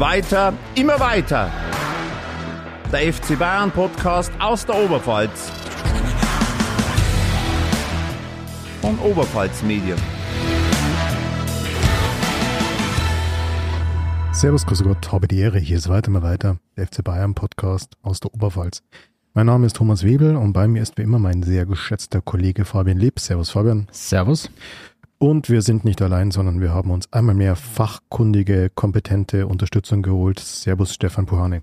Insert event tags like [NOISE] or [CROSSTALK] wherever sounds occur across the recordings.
Weiter, immer weiter. Der FC Bayern Podcast aus der Oberpfalz. Von Oberpfalz Medien. Servus, grüße Gott, habe die Ehre. Hier ist weiter mal weiter, der FC Bayern Podcast aus der Oberpfalz. Mein Name ist Thomas Webel und bei mir ist wie immer mein sehr geschätzter Kollege Fabian Lieb. Servus, Fabian. Servus. Und wir sind nicht allein, sondern wir haben uns einmal mehr fachkundige, kompetente Unterstützung geholt. Servus, Stefan Puhane.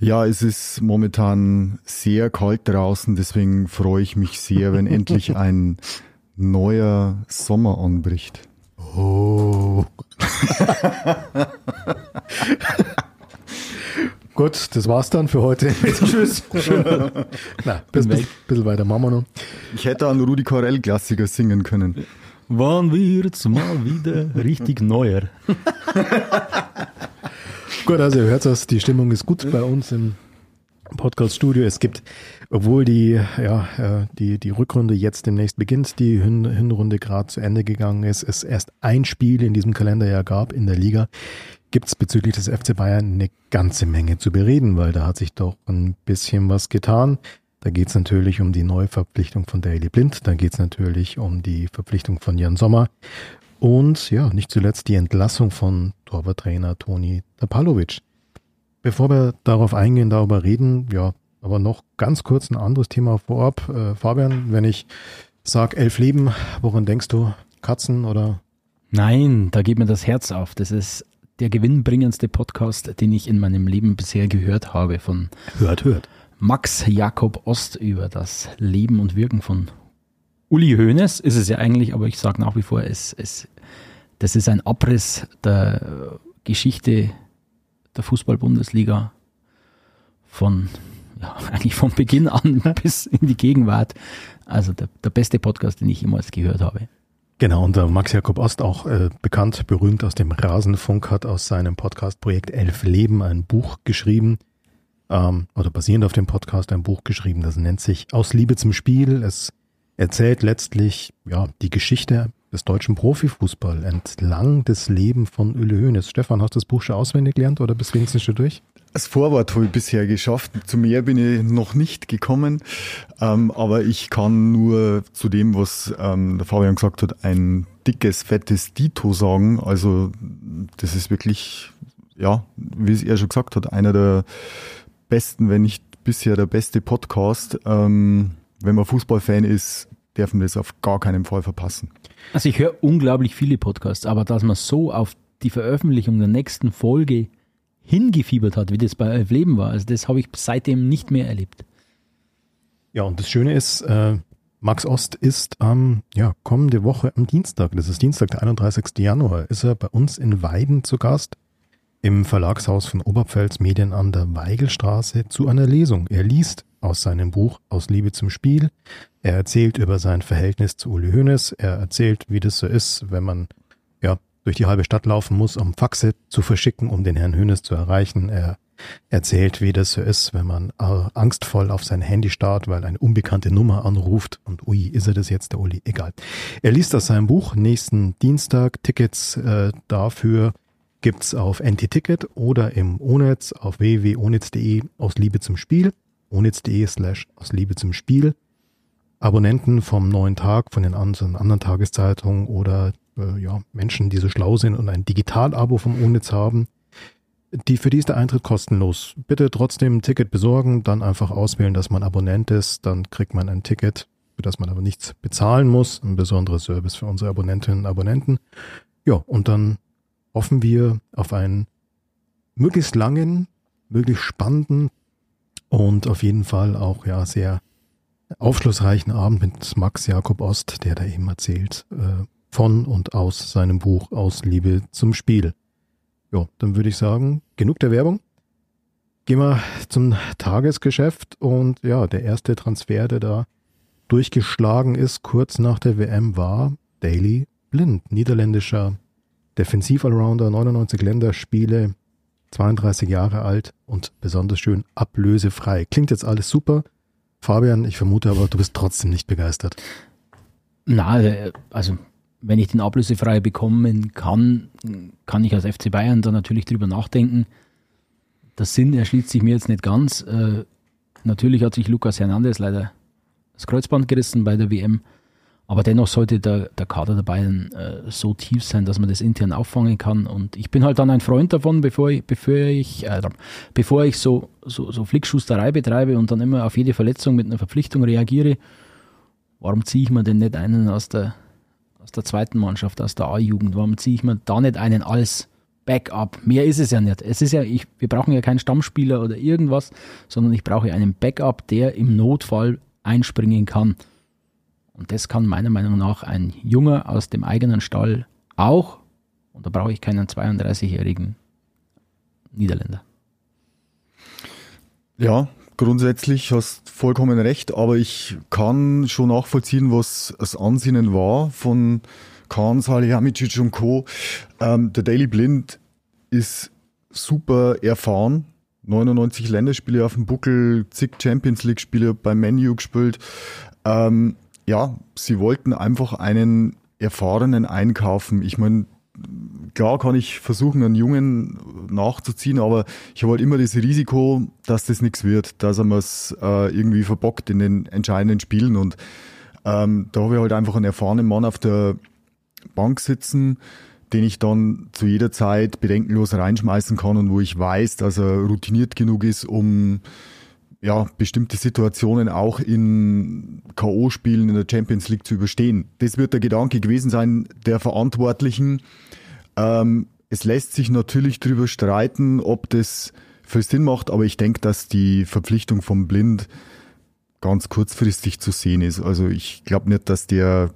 Ja, es ist momentan sehr kalt draußen, deswegen freue ich mich sehr, wenn [LAUGHS] endlich ein neuer Sommer anbricht. Oh. [LAUGHS] Gut, das war's dann für heute. [LAUGHS] Tschüss. Na, bis, bis, bisschen weiter machen wir noch. Ich hätte einen Rudi Carell Klassiker singen können. Wann wird's mal wieder richtig neuer? [LAUGHS] gut, also ihr hört das, die Stimmung ist gut bei uns im Podcast-Studio. Es gibt, obwohl die, ja, äh, die, die Rückrunde jetzt demnächst beginnt, die Hin Hinrunde gerade zu Ende gegangen ist, es erst ein Spiel in diesem Kalenderjahr gab in der Liga, gibt es bezüglich des FC Bayern eine ganze Menge zu bereden, weil da hat sich doch ein bisschen was getan. Da geht es natürlich um die Neuverpflichtung von Daily Blind, da geht es natürlich um die Verpflichtung von Jan Sommer und ja, nicht zuletzt die Entlassung von Torwarttrainer Toni Tapalovic. Bevor wir darauf eingehen, darüber reden, ja, aber noch ganz kurz ein anderes Thema vorab. Äh, Fabian, wenn ich sag elf Leben, woran denkst du? Katzen oder? Nein, da geht mir das Herz auf. Das ist der gewinnbringendste Podcast, den ich in meinem Leben bisher gehört habe von Hört, hört. Max Jakob Ost über das Leben und Wirken von Uli Hoeneß ist es ja eigentlich, aber ich sage nach wie vor, es, es, das ist ein Abriss der Geschichte der Fußball-Bundesliga von, ja, [LAUGHS] eigentlich von Beginn an [LAUGHS] bis in die Gegenwart. Also der, der beste Podcast, den ich jemals gehört habe. Genau, und der Max Jakob Ost, auch äh, bekannt, berühmt aus dem Rasenfunk, hat aus seinem Podcast-Projekt Elf Leben ein Buch geschrieben ähm, oder basierend auf dem Podcast ein Buch geschrieben, das nennt sich Aus Liebe zum Spiel. Es erzählt letztlich ja die Geschichte des deutschen Profifußball entlang des Lebens von Ulle Hoeneß. Stefan, hast du das Buch schon auswendig gelernt oder bist wenigstens schon durch? Das Vorwort habe ich bisher geschafft. Zu mehr bin ich noch nicht gekommen. Ähm, aber ich kann nur zu dem, was ähm, der Fabian gesagt hat, ein dickes, fettes Dito sagen. Also das ist wirklich, ja, wie es er schon gesagt hat, einer der besten, wenn nicht bisher der beste Podcast. Ähm, wenn man Fußballfan ist, dürfen wir das auf gar keinen Fall verpassen. Also ich höre unglaublich viele Podcasts, aber dass man so auf die Veröffentlichung der nächsten Folge hingefiebert hat, wie das bei Elf Leben war, also das habe ich seitdem nicht mehr erlebt. Ja, und das Schöne ist, äh, Max Ost ist am, ja, kommende Woche am Dienstag, das ist Dienstag, der 31. Januar, ist er bei uns in Weiden zu Gast im Verlagshaus von Oberpfälz Medien an der Weigelstraße zu einer Lesung. Er liest aus seinem Buch Aus Liebe zum Spiel. Er erzählt über sein Verhältnis zu Uli Hoeneß. Er erzählt, wie das so ist, wenn man ja durch die halbe Stadt laufen muss, um Faxe zu verschicken, um den Herrn Hoeneß zu erreichen. Er erzählt, wie das so ist, wenn man angstvoll auf sein Handy starrt, weil eine unbekannte Nummer anruft und ui, ist er das jetzt der Uli? Egal. Er liest aus seinem Buch nächsten Dienstag Tickets äh, dafür gibt's auf NT-Ticket oder im Onetz auf www.onetz.de aus Liebe zum Spiel, onetz.de slash aus Liebe zum Spiel. Abonnenten vom neuen Tag, von den anderen, anderen Tageszeitungen oder äh, ja, Menschen, die so schlau sind und ein Digital-Abo vom Onetz haben, die, für die ist der Eintritt kostenlos. Bitte trotzdem ein Ticket besorgen, dann einfach auswählen, dass man Abonnent ist, dann kriegt man ein Ticket, für das man aber nichts bezahlen muss. Ein besonderer Service für unsere Abonnentinnen und Abonnenten. Ja, und dann hoffen wir auf einen möglichst langen, möglichst spannenden und auf jeden Fall auch ja sehr aufschlussreichen Abend mit Max Jakob Ost, der da eben erzählt äh, von und aus seinem Buch Aus Liebe zum Spiel. Ja, dann würde ich sagen, genug der Werbung. Gehen wir zum Tagesgeschäft und ja, der erste Transfer, der da durchgeschlagen ist, kurz nach der WM war Daily Blind, niederländischer Defensiv-Allrounder, 99 Länderspiele, 32 Jahre alt und besonders schön ablösefrei. Klingt jetzt alles super. Fabian, ich vermute aber, du bist trotzdem nicht begeistert. Na, also wenn ich den ablösefrei bekommen kann, kann ich als FC Bayern da natürlich drüber nachdenken. Der Sinn erschließt sich mir jetzt nicht ganz. Äh, natürlich hat sich Lukas Hernandez leider das Kreuzband gerissen bei der WM. Aber dennoch sollte der, der Kader der Bayern äh, so tief sein, dass man das intern auffangen kann. Und ich bin halt dann ein Freund davon, bevor ich, bevor ich, äh, bevor ich so, so, so Flickschusterei betreibe und dann immer auf jede Verletzung mit einer Verpflichtung reagiere, warum ziehe ich mir denn nicht einen aus der, aus der zweiten Mannschaft, aus der A-Jugend? Warum ziehe ich mir da nicht einen als Backup? Mehr ist es ja nicht. Es ist ja, ich, wir brauchen ja keinen Stammspieler oder irgendwas, sondern ich brauche einen Backup, der im Notfall einspringen kann. Und das kann meiner Meinung nach ein Junger aus dem eigenen Stall auch. Und da brauche ich keinen 32-jährigen Niederländer. Ja, grundsätzlich hast vollkommen recht, aber ich kann schon nachvollziehen, was das Ansinnen war von Kahn, Salihamidzic und Co. Ähm, der Daily Blind ist super erfahren. 99 Länderspiele auf dem Buckel, zig Champions League Spiele beim Menu gespielt. Ähm, ja, sie wollten einfach einen erfahrenen einkaufen. Ich meine, klar kann ich versuchen, einen Jungen nachzuziehen, aber ich habe halt immer das Risiko, dass das nichts wird, dass er es äh, irgendwie verbockt in den entscheidenden Spielen. Und ähm, da habe ich halt einfach einen erfahrenen Mann auf der Bank sitzen, den ich dann zu jeder Zeit bedenkenlos reinschmeißen kann und wo ich weiß, dass er routiniert genug ist, um ja, bestimmte Situationen auch in K.O.-Spielen in der Champions League zu überstehen. Das wird der Gedanke gewesen sein der Verantwortlichen. Ähm, es lässt sich natürlich darüber streiten, ob das viel Sinn macht, aber ich denke, dass die Verpflichtung vom Blind ganz kurzfristig zu sehen ist. Also ich glaube nicht, dass der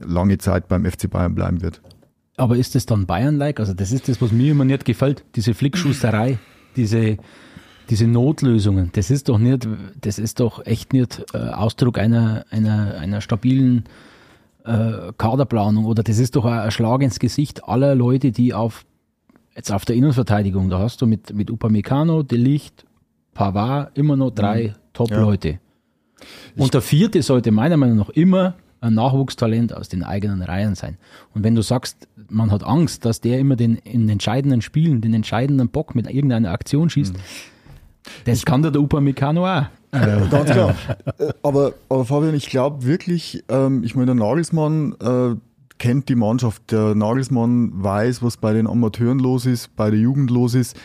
lange Zeit beim FC Bayern bleiben wird. Aber ist das dann Bayern-like? Also das ist das, was mir immer nicht gefällt, diese Flickschusterei, diese diese Notlösungen, das ist doch nicht, das ist doch echt nicht äh, Ausdruck einer, einer, einer stabilen äh, Kaderplanung oder das ist doch ein Schlag ins Gesicht aller Leute, die auf jetzt auf der Innenverteidigung, da hast du mit, mit Upamecano, De Licht, Pavard immer noch drei mhm. Top-Leute. Ja. Und der vierte sollte meiner Meinung nach immer ein Nachwuchstalent aus den eigenen Reihen sein. Und wenn du sagst, man hat Angst, dass der immer den in entscheidenden Spielen, den entscheidenden Bock mit irgendeiner Aktion schießt, mhm. Das ich kann der Upamecano auch. [LAUGHS] Ganz klar. Äh, aber, aber Fabian, ich glaube wirklich, ähm, ich meine, der Nagelsmann äh, kennt die Mannschaft. Der Nagelsmann weiß, was bei den Amateuren los ist, bei der Jugend los ist.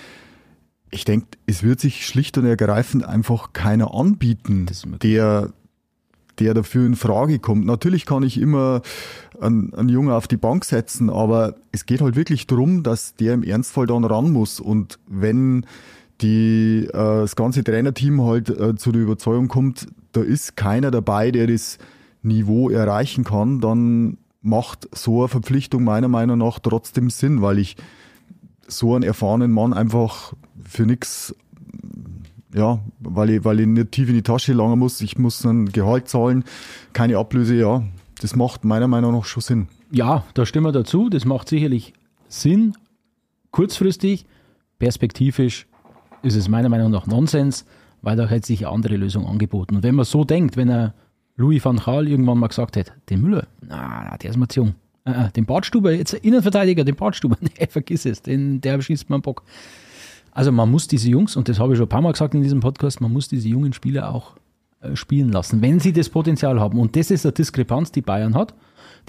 Ich denke, es wird sich schlicht und ergreifend einfach keiner anbieten, der, der dafür in Frage kommt. Natürlich kann ich immer einen, einen Jungen auf die Bank setzen, aber es geht halt wirklich darum, dass der im Ernstfall dann ran muss. Und wenn die äh, das ganze Trainerteam halt äh, zu der Überzeugung kommt, da ist keiner dabei, der das Niveau erreichen kann, dann macht so eine Verpflichtung meiner Meinung nach trotzdem Sinn, weil ich so einen erfahrenen Mann einfach für nichts, ja, weil ich, weil ich nicht tief in die Tasche langen muss, ich muss ein Gehalt zahlen, keine Ablöse, ja, das macht meiner Meinung nach schon Sinn. Ja, da stimmen wir dazu, das macht sicherlich Sinn, kurzfristig, perspektivisch ist es meiner Meinung nach Nonsens, weil da hätte sich eine andere Lösung angeboten. Und wenn man so denkt, wenn er Louis van Gaal irgendwann mal gesagt hätte, den Müller, na, na der ist mir zu jung. Äh, den Bartstuber, jetzt Innenverteidiger, den Bartstuber, [LAUGHS] nee, vergiss es, den, der schießt einen Bock. Also man muss diese Jungs, und das habe ich schon ein paar Mal gesagt in diesem Podcast, man muss diese jungen Spieler auch äh, spielen lassen, wenn sie das Potenzial haben. Und das ist eine Diskrepanz, die Bayern hat.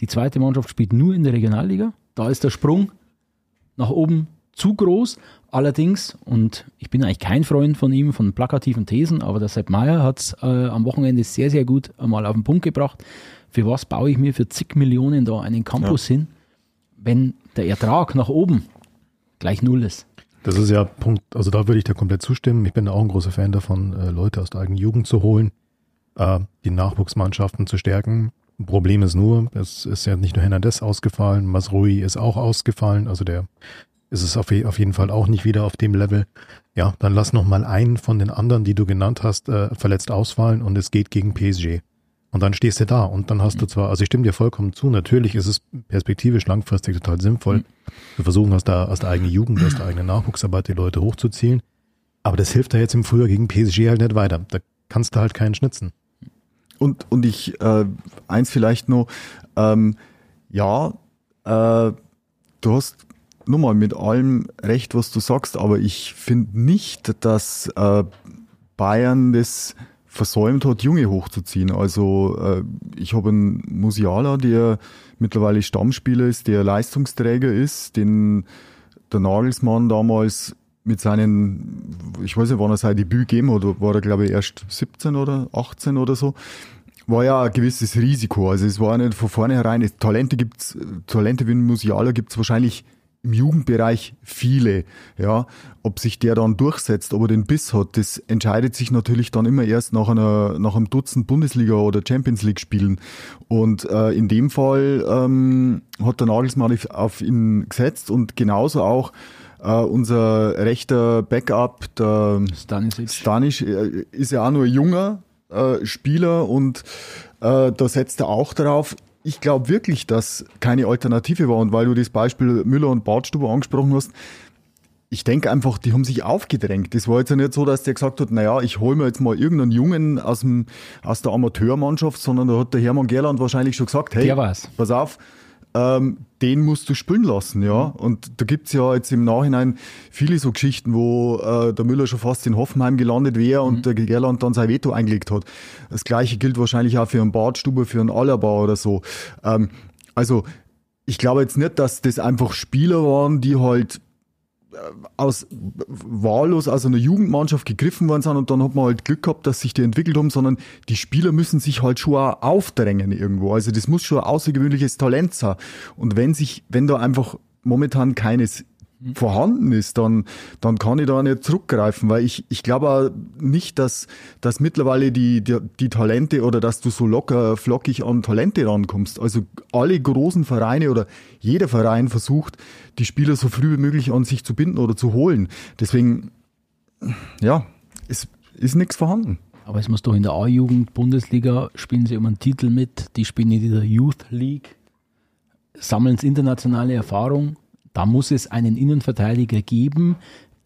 Die zweite Mannschaft spielt nur in der Regionalliga. Da ist der Sprung nach oben zu groß. Allerdings, und ich bin eigentlich kein Freund von ihm, von plakativen Thesen, aber der Sepp Meier hat es äh, am Wochenende sehr, sehr gut einmal auf den Punkt gebracht. Für was baue ich mir für zig Millionen da einen Campus ja. hin, wenn der Ertrag nach oben gleich null ist? Das ist ja Punkt, also da würde ich dir komplett zustimmen. Ich bin auch ein großer Fan davon, äh, Leute aus der eigenen Jugend zu holen, äh, die Nachwuchsmannschaften zu stärken. Problem ist nur, es ist ja nicht nur Hernandez ausgefallen, Masrui ist auch ausgefallen, also der ist es auf, auf, jeden Fall auch nicht wieder auf dem Level. Ja, dann lass noch mal einen von den anderen, die du genannt hast, äh, verletzt ausfallen und es geht gegen PSG. Und dann stehst du da und dann hast du zwar, also ich stimme dir vollkommen zu, natürlich ist es perspektivisch langfristig total sinnvoll, wir versuchen aus der, aus der eigenen Jugend, aus der eigenen Nachwuchsarbeit die Leute hochzuziehen, aber das hilft da jetzt im Frühjahr gegen PSG halt nicht weiter. Da kannst du halt keinen schnitzen. Und, und ich, äh, eins vielleicht noch, ähm, Ja, äh, du hast nur mal mit allem recht, was du sagst, aber ich finde nicht, dass äh, Bayern das versäumt hat, Junge hochzuziehen. Also äh, ich habe einen Musiala, der mittlerweile Stammspieler ist, der Leistungsträger ist, den der Nagelsmann damals mit seinen, ich weiß nicht, wann er sein Debüt gegeben hat, war er glaube ich erst 17 oder 18 oder so, war ja ein gewisses Risiko. Also es war nicht von vornherein, Talente gibt's, Talente wie ein Musiala gibt's wahrscheinlich im Jugendbereich viele. Ja, ob sich der dann durchsetzt, ob er den Biss hat, das entscheidet sich natürlich dann immer erst nach einer nach einem Dutzend Bundesliga oder Champions League Spielen. Und äh, in dem Fall ähm, hat der Nagelsmann auf ihn gesetzt und genauso auch äh, unser rechter Backup, der Stanisic, Stanic, äh, ist ja auch nur junger äh, Spieler und äh, da setzt er auch darauf ich glaube wirklich, dass keine Alternative war. Und weil du das Beispiel Müller und Bartstuber angesprochen hast, ich denke einfach, die haben sich aufgedrängt. Das war jetzt ja nicht so, dass der gesagt hat, naja, ich hole mir jetzt mal irgendeinen Jungen aus, dem, aus der Amateurmannschaft, sondern da hat der Hermann Gerland wahrscheinlich schon gesagt, hey, pass auf, ähm, den musst du spielen lassen, ja. Und da gibt's ja jetzt im Nachhinein viele so Geschichten, wo äh, der Müller schon fast in Hoffenheim gelandet wäre und mhm. der Gerland dann sein Veto eingelegt hat. Das gleiche gilt wahrscheinlich auch für einen Badstube, für einen Allerbau oder so. Ähm, also ich glaube jetzt nicht, dass das einfach Spieler waren, die halt aus wahllos aus einer Jugendmannschaft gegriffen worden sind und dann hat man halt Glück gehabt, dass sich die entwickelt haben, sondern die Spieler müssen sich halt schon auch aufdrängen irgendwo. Also das muss schon ein außergewöhnliches Talent sein. Und wenn sich, wenn da einfach momentan keines vorhanden ist, dann, dann kann ich da nicht zurückgreifen, weil ich, ich glaube nicht, dass, dass mittlerweile die, die, die Talente oder dass du so locker flockig an Talente rankommst. Also alle großen Vereine oder jeder Verein versucht, die Spieler so früh wie möglich an sich zu binden oder zu holen. Deswegen, ja, es ist nichts vorhanden. Aber es muss doch in der A-Jugend Bundesliga spielen sie um einen Titel mit, die spielen in der Youth League, sammeln internationale Erfahrung da muss es einen Innenverteidiger geben,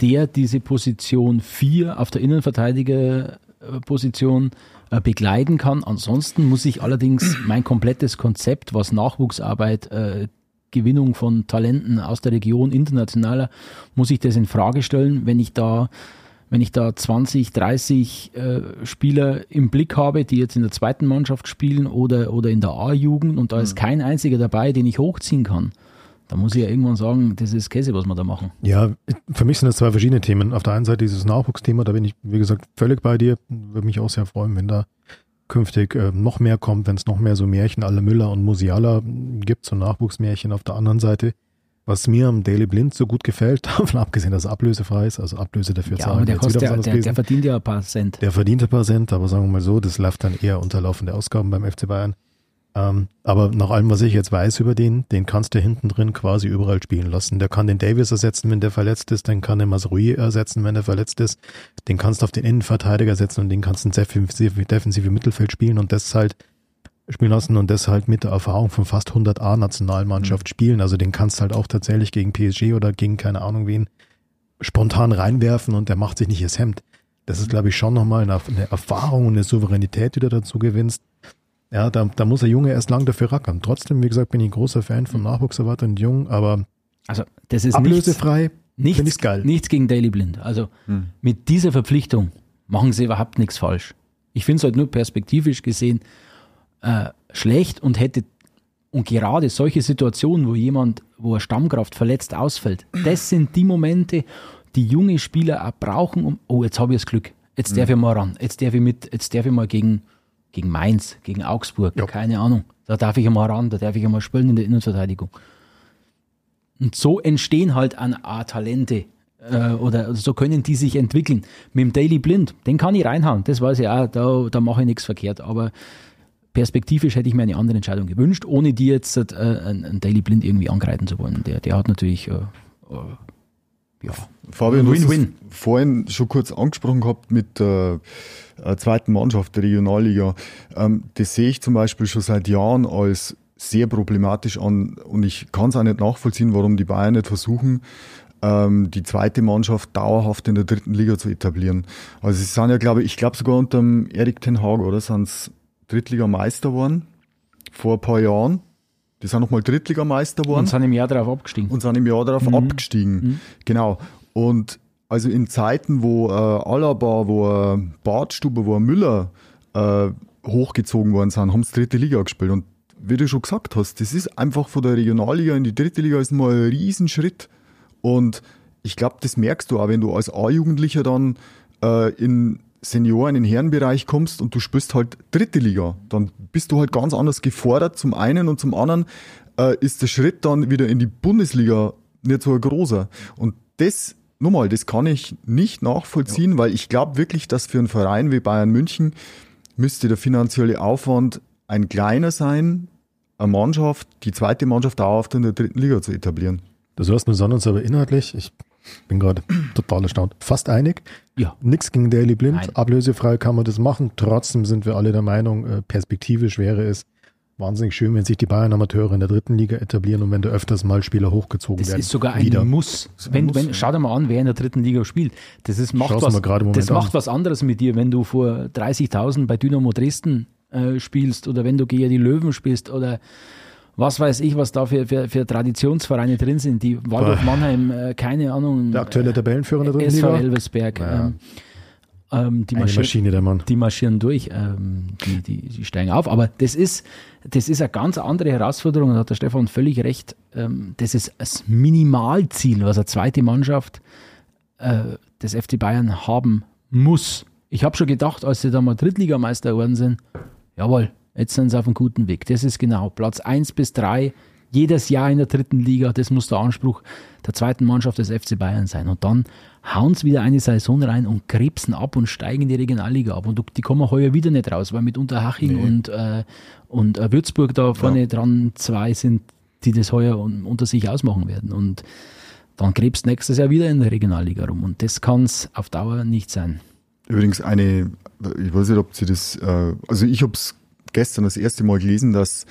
der diese Position 4 auf der Innenverteidigerposition äh, begleiten kann. Ansonsten muss ich allerdings mein komplettes Konzept, was Nachwuchsarbeit, äh, Gewinnung von Talenten aus der Region, internationaler, muss ich das in Frage stellen, wenn ich da wenn ich da 20, 30 äh, Spieler im Blick habe, die jetzt in der zweiten Mannschaft spielen oder, oder in der A-Jugend und da ist mhm. kein einziger dabei, den ich hochziehen kann, da muss ich ja irgendwann sagen, das ist Käse, was wir da machen. Ja, für mich sind das zwei verschiedene Themen. Auf der einen Seite dieses Nachwuchsthema, da bin ich, wie gesagt, völlig bei dir. Würde mich auch sehr freuen, wenn da künftig äh, noch mehr kommt, wenn es noch mehr so Märchen alle Müller und Musiala gibt, so Nachwuchsmärchen auf der anderen Seite. Was mir am Daily Blind so gut gefällt, [LAUGHS] davon abgesehen, dass er ablösefrei ist, also Ablöse dafür ja, zahlen. Der, kostet, der, der, der, verdient ja ein paar Cent. Der verdient ein paar Cent, aber sagen wir mal so, das läuft dann eher unter laufende Ausgaben beim FC Bayern. Ähm, aber nach allem, was ich jetzt weiß über den, den kannst du hinten drin quasi überall spielen lassen. Der kann den Davis ersetzen, wenn der verletzt ist, den kann den Masrui ersetzen, wenn er verletzt ist. Den kannst du auf den Innenverteidiger setzen und den kannst du ins defensive, defensive Mittelfeld spielen und das halt spielen lassen und das halt mit der Erfahrung von fast 100 A-Nationalmannschaft mhm. spielen. Also den kannst du halt auch tatsächlich gegen PSG oder gegen keine Ahnung wen spontan reinwerfen und der macht sich nicht das Hemd. Das ist, glaube ich, schon nochmal eine, eine Erfahrung und eine Souveränität, die du dazu gewinnst. Ja, da, da muss der Junge erst lang dafür rackern. Trotzdem, wie gesagt, bin ich ein großer Fan von Nachwuchsarbeit und Jung, aber also das ist ablösefrei. Nichts, nichts, geil. nichts gegen Daily Blind. Also hm. mit dieser Verpflichtung machen sie überhaupt nichts falsch. Ich finde es halt nur perspektivisch gesehen äh, schlecht und hätte und gerade solche Situationen, wo jemand, wo er Stammkraft verletzt ausfällt, das sind die Momente, die junge Spieler auch brauchen, um, oh, jetzt habe ich das Glück, jetzt darf hm. ich mal ran, jetzt darf ich mit, jetzt darf ich mal gegen gegen Mainz, gegen Augsburg, ja. keine Ahnung. Da darf ich einmal ran, da darf ich einmal spielen in der Innenverteidigung. Und so entstehen halt an A Talente äh, oder so können die sich entwickeln. Mit dem Daily Blind, den kann ich reinhauen, das weiß ich auch, da, da mache ich nichts verkehrt. Aber perspektivisch hätte ich mir eine andere Entscheidung gewünscht, ohne die jetzt äh, einen Daily Blind irgendwie angreifen zu wollen. Der, der hat natürlich äh, äh ja, Fabian, du hast vorhin schon kurz angesprochen gehabt mit äh, zweiten Mannschaft der Regionalliga. Ähm, das sehe ich zum Beispiel schon seit Jahren als sehr problematisch an und ich kann es auch nicht nachvollziehen, warum die Bayern nicht versuchen, ähm, die zweite Mannschaft dauerhaft in der dritten Liga zu etablieren. Also sie sind ja, glaube ich, ich glaube sogar unter dem Erik Ten Hag, oder? Sind es Drittligameister geworden vor ein paar Jahren. Die sind nochmal Drittligameister geworden. Und sind im Jahr darauf abgestiegen. Und sind im Jahr darauf mhm. abgestiegen. Mhm. Genau. Und also in Zeiten, wo äh, Alaba, wo äh, Badstube, wo Müller äh, hochgezogen worden sind, haben sie dritte Liga gespielt. Und wie du schon gesagt hast, das ist einfach von der Regionalliga in die dritte Liga ist mal ein Riesenschritt. Und ich glaube, das merkst du auch, wenn du als A-Jugendlicher dann äh, in Senioren, in Herrenbereich kommst und du spielst halt dritte Liga. Dann bist du halt ganz anders gefordert zum einen und zum anderen äh, ist der Schritt dann wieder in die Bundesliga nicht so ein großer. Und das, nochmal, das kann ich nicht nachvollziehen, ja. weil ich glaube wirklich, dass für einen Verein wie Bayern München müsste der finanzielle Aufwand ein kleiner sein, eine Mannschaft, die zweite Mannschaft dauerhaft in der dritten Liga zu etablieren. Das heißt, wir sind uns aber inhaltlich, ich bin gerade total erstaunt, fast einig. Ja. Nichts gegen Daily Blind, Nein. ablösefrei kann man das machen. Trotzdem sind wir alle der Meinung, äh, perspektivisch wäre es wahnsinnig schön, wenn sich die Bayern Amateure in der dritten Liga etablieren und wenn da öfters mal Spieler hochgezogen das werden. Das ist sogar ein Wieder. Muss. Wenn, Muss. Wenn, schau dir mal an, wer in der dritten Liga spielt. Das ist, macht, was, das macht was anderes mit dir, wenn du vor 30.000 bei Dynamo Dresden äh, spielst oder wenn du gegen die Löwen spielst oder was weiß ich, was da für, für, für Traditionsvereine drin sind. Die Waldorf Mannheim, äh, keine Ahnung. Der aktuelle Tabellenführer der dritten SV Liga? Elversberg. Ja. Ähm, ähm, die, marschieren, Maschine, der Mann. die marschieren durch, ähm, die, die, die, steigen auf. Aber das ist, das ist eine ganz andere Herausforderung, da hat der Stefan völlig recht. Ähm, das ist das Minimalziel, was eine zweite Mannschaft äh, des FC Bayern haben muss. Ich habe schon gedacht, als sie da mal Drittligameister geworden sind, jawohl, jetzt sind sie auf einem guten Weg. Das ist genau Platz 1 bis 3, jedes Jahr in der dritten Liga, das muss der Anspruch der zweiten Mannschaft des FC Bayern sein. Und dann hauen sie wieder eine Saison rein und krebsen ab und steigen in die Regionalliga ab. Und die kommen heuer wieder nicht raus, weil mit Unterhaching nee. und, äh, und äh, Würzburg da vorne ja. dran zwei sind, die das heuer unter sich ausmachen werden. Und dann krebst nächstes Jahr wieder in der Regionalliga rum. Und das kann es auf Dauer nicht sein. Übrigens eine, ich weiß nicht, ob Sie das, äh, also ich habe es gestern das erste Mal gelesen, dass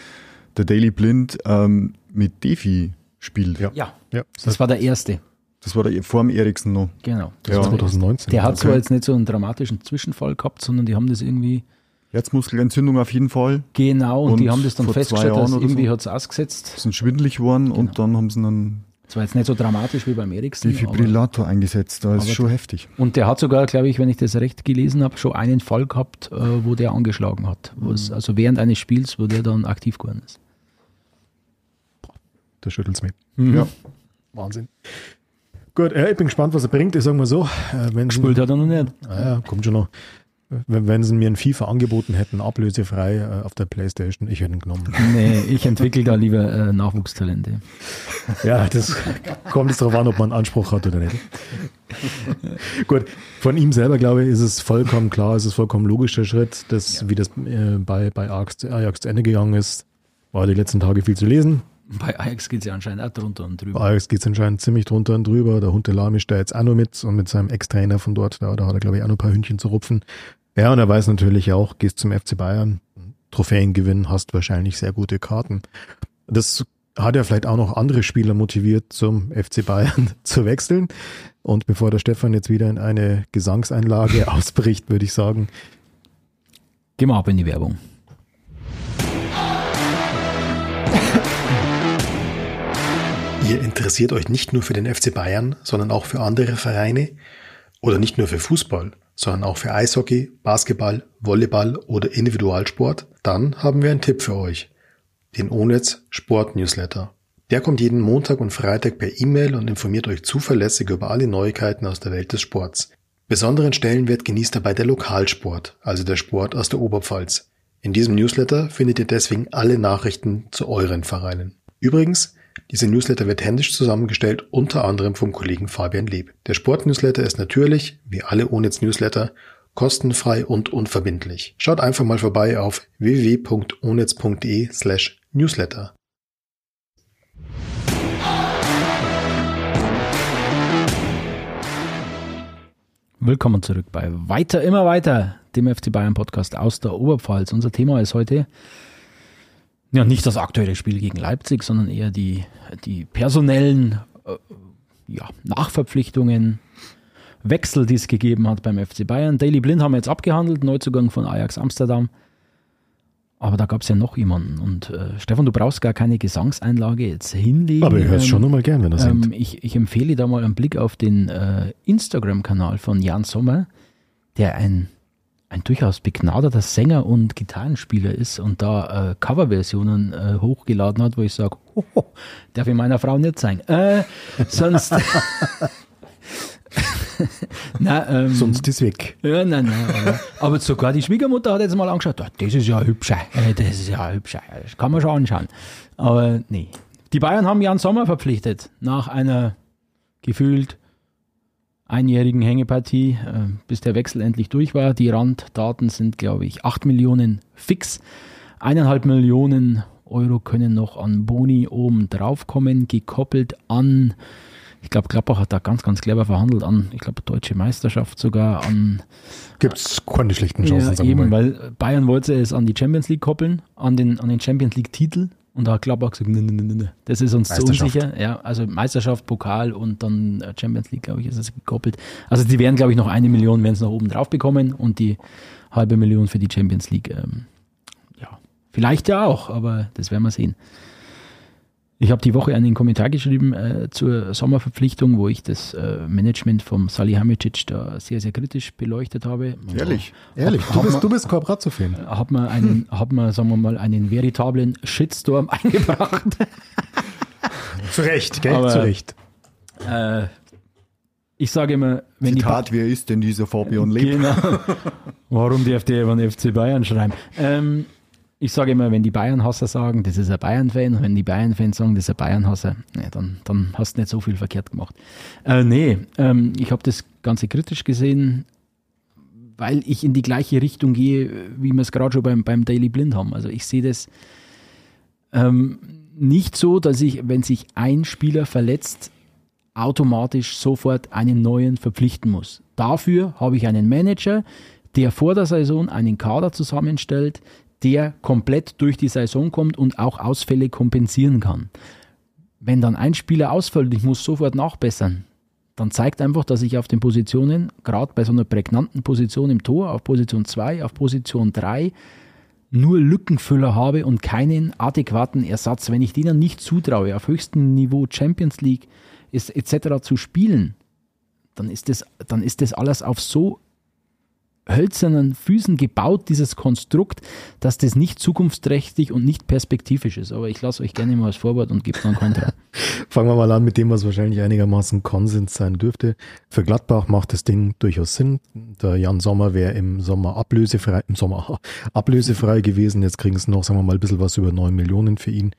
der Daily Blind ähm, mit Defi spielt. Ja. ja, ja. das war der erste. Das war der vor dem Eriksen noch. Genau. Das ja. war 2019. Der hat okay. zwar jetzt nicht so einen dramatischen Zwischenfall gehabt, sondern die haben das irgendwie. Herzmuskelentzündung auf jeden Fall. Genau, und, und die haben das dann festgestellt, dass irgendwie so hat es ausgesetzt. Sind schwindelig geworden genau. und dann haben sie dann das war jetzt nicht so dramatisch wie beim Eriksen. Defibrillator aber, eingesetzt, das ist schon heftig. Und der hat sogar, glaube ich, wenn ich das recht gelesen habe, schon einen Fall gehabt, äh, wo der angeschlagen hat. Mhm. also während eines Spiels, wo der dann aktiv geworden ist. Da schüttelt es mich. Mhm. Ja. Wahnsinn. Gut, ja, ich bin gespannt, was er bringt. Ich sage mal so. Äh, wenn Gespielt hat er noch nicht. Ah, ja, kommt schon noch. Wenn, wenn sie mir ein FIFA angeboten hätten, ablösefrei äh, auf der Playstation, ich hätte ihn genommen. [LAUGHS] Nee, ich entwickle da lieber äh, Nachwuchstalente. Ja, das kommt jetzt darauf an, ob man Anspruch hat oder nicht. Gut, von ihm selber, glaube ich, ist es vollkommen klar, ist es vollkommen logischer Schritt, dass, ja. wie das äh, bei, bei Ajax, Ajax zu Ende gegangen ist, war die letzten Tage viel zu lesen. Bei Ajax geht es ja anscheinend auch drunter und drüber. Bei Ajax geht es anscheinend ziemlich drunter und drüber. Der Hund Huntelam ist da jetzt auch noch mit und mit seinem Ex-Trainer von dort, da, da hat er, glaube ich, auch noch ein paar Hündchen zu rupfen. Ja, und er weiß natürlich auch, gehst zum FC Bayern, Trophäen gewinnen, hast wahrscheinlich sehr gute Karten. Das hat ja vielleicht auch noch andere Spieler motiviert, zum FC Bayern [LAUGHS] zu wechseln. Und bevor der Stefan jetzt wieder in eine Gesangseinlage [LAUGHS] ausbricht, würde ich sagen, gehen wir ab in die Werbung. Ihr interessiert euch nicht nur für den FC Bayern, sondern auch für andere Vereine oder nicht nur für Fußball sondern auch für Eishockey, Basketball, Volleyball oder Individualsport, dann haben wir einen Tipp für euch. Den Onetz Sport Newsletter. Der kommt jeden Montag und Freitag per E-Mail und informiert euch zuverlässig über alle Neuigkeiten aus der Welt des Sports. Besonderen Stellenwert genießt dabei der Lokalsport, also der Sport aus der Oberpfalz. In diesem Newsletter findet ihr deswegen alle Nachrichten zu euren Vereinen. Übrigens, diese Newsletter wird händisch zusammengestellt, unter anderem vom Kollegen Fabian Leb. Der Sportnewsletter ist natürlich, wie alle Onetz Newsletter, kostenfrei und unverbindlich. Schaut einfach mal vorbei auf www.onetz.de slash newsletter. Willkommen zurück bei Weiter, immer weiter, dem FC Bayern Podcast aus der Oberpfalz. Unser Thema ist heute ja, nicht das aktuelle Spiel gegen Leipzig, sondern eher die, die personellen äh, ja, Nachverpflichtungen, Wechsel, die es gegeben hat beim FC Bayern. Daily Blind haben wir jetzt abgehandelt, Neuzugang von Ajax Amsterdam. Aber da gab es ja noch jemanden. Und äh, Stefan, du brauchst gar keine Gesangseinlage jetzt hinlegen. Aber ich höre es schon nochmal gern, wenn er ähm, singt. ich, ich empfehle da mal einen Blick auf den äh, Instagram-Kanal von Jan Sommer, der ein, ein durchaus begnadeter Sänger und Gitarrenspieler ist und da äh, Coverversionen äh, hochgeladen hat, wo ich sage, darf ich meiner Frau nicht sein. Äh, sonst. [LAUGHS] Na, ähm, Sonst ist weg. Ja, nein, nein. Aber, aber, sogar die Schwiegermutter hat jetzt mal angeschaut, das ist ja hübscher, äh, das ist ja hübscher, das kann man schon anschauen. Aber nee. Die Bayern haben Jan Sommer verpflichtet, nach einer gefühlt einjährigen Hängepartie, äh, bis der Wechsel endlich durch war. Die Randdaten sind, glaube ich, 8 Millionen fix. Eineinhalb Millionen Euro können noch an Boni oben drauf kommen, gekoppelt an ich glaube, Gladbach hat da ganz, ganz clever verhandelt an, ich glaube, deutsche Meisterschaft sogar an. Gibt es keine schlechten Chancen, ja, eben, weil Bayern wollte es an die Champions League koppeln, an den, an den Champions League-Titel. Und da hat Gladbach gesagt, ne, ne, ne, ne, das ist uns zu unsicher. Ja, also Meisterschaft, Pokal und dann äh, Champions League, glaube ich, ist es gekoppelt. Also die werden, glaube ich, noch eine Million, werden es noch oben drauf bekommen und die halbe Million für die Champions League. Ähm, ja, vielleicht ja auch, aber das werden wir sehen. Ich habe die Woche einen Kommentar geschrieben äh, zur Sommerverpflichtung, wo ich das äh, Management vom Salihamidzic da sehr, sehr kritisch beleuchtet habe. Ehrlich, ja, ehrlich. Hab, du, bist, du bist Kooperation-Fan. Hat man einen, [LAUGHS] hat man, sagen wir mal, einen veritablen Shitstorm [LAUGHS] eingebracht. Zu Recht, gell? Aber, Zu Recht. Äh, ich sage immer, wenn Zitat, die wer ist denn dieser Fabian Leb? Genau. [LAUGHS] Warum der über den FC Bayern schreiben? Ähm, ich sage immer, wenn die Bayern-Hasser sagen, das ist ein Bayern-Fan, wenn die Bayern-Fans sagen, das ist ein Bayern-Hasser, nee, dann, dann hast du nicht so viel verkehrt gemacht. Äh, nee, ähm, ich habe das Ganze kritisch gesehen, weil ich in die gleiche Richtung gehe, wie wir es gerade schon beim, beim Daily Blind haben. Also ich sehe das ähm, nicht so, dass ich, wenn sich ein Spieler verletzt, automatisch sofort einen neuen verpflichten muss. Dafür habe ich einen Manager, der vor der Saison einen Kader zusammenstellt, der komplett durch die Saison kommt und auch Ausfälle kompensieren kann. Wenn dann ein Spieler ausfällt und ich muss sofort nachbessern, dann zeigt einfach, dass ich auf den Positionen, gerade bei so einer prägnanten Position im Tor, auf Position 2, auf Position 3, nur Lückenfüller habe und keinen adäquaten Ersatz. Wenn ich denen nicht zutraue, auf höchstem Niveau Champions League etc. zu spielen, dann ist, das, dann ist das alles auf so hölzernen Füßen gebaut, dieses Konstrukt, dass das nicht zukunftsträchtig und nicht perspektivisch ist. Aber ich lasse euch gerne mal das Vorwort und gebe dann Kontra. [LAUGHS] Fangen wir mal an mit dem, was wahrscheinlich einigermaßen Konsens sein dürfte. Für Gladbach macht das Ding durchaus Sinn. Der Jan Sommer wäre im Sommer ablösefrei, im Sommer [LAUGHS] ablösefrei gewesen. Jetzt kriegen sie noch, sagen wir mal, ein bisschen was über neun Millionen für ihn.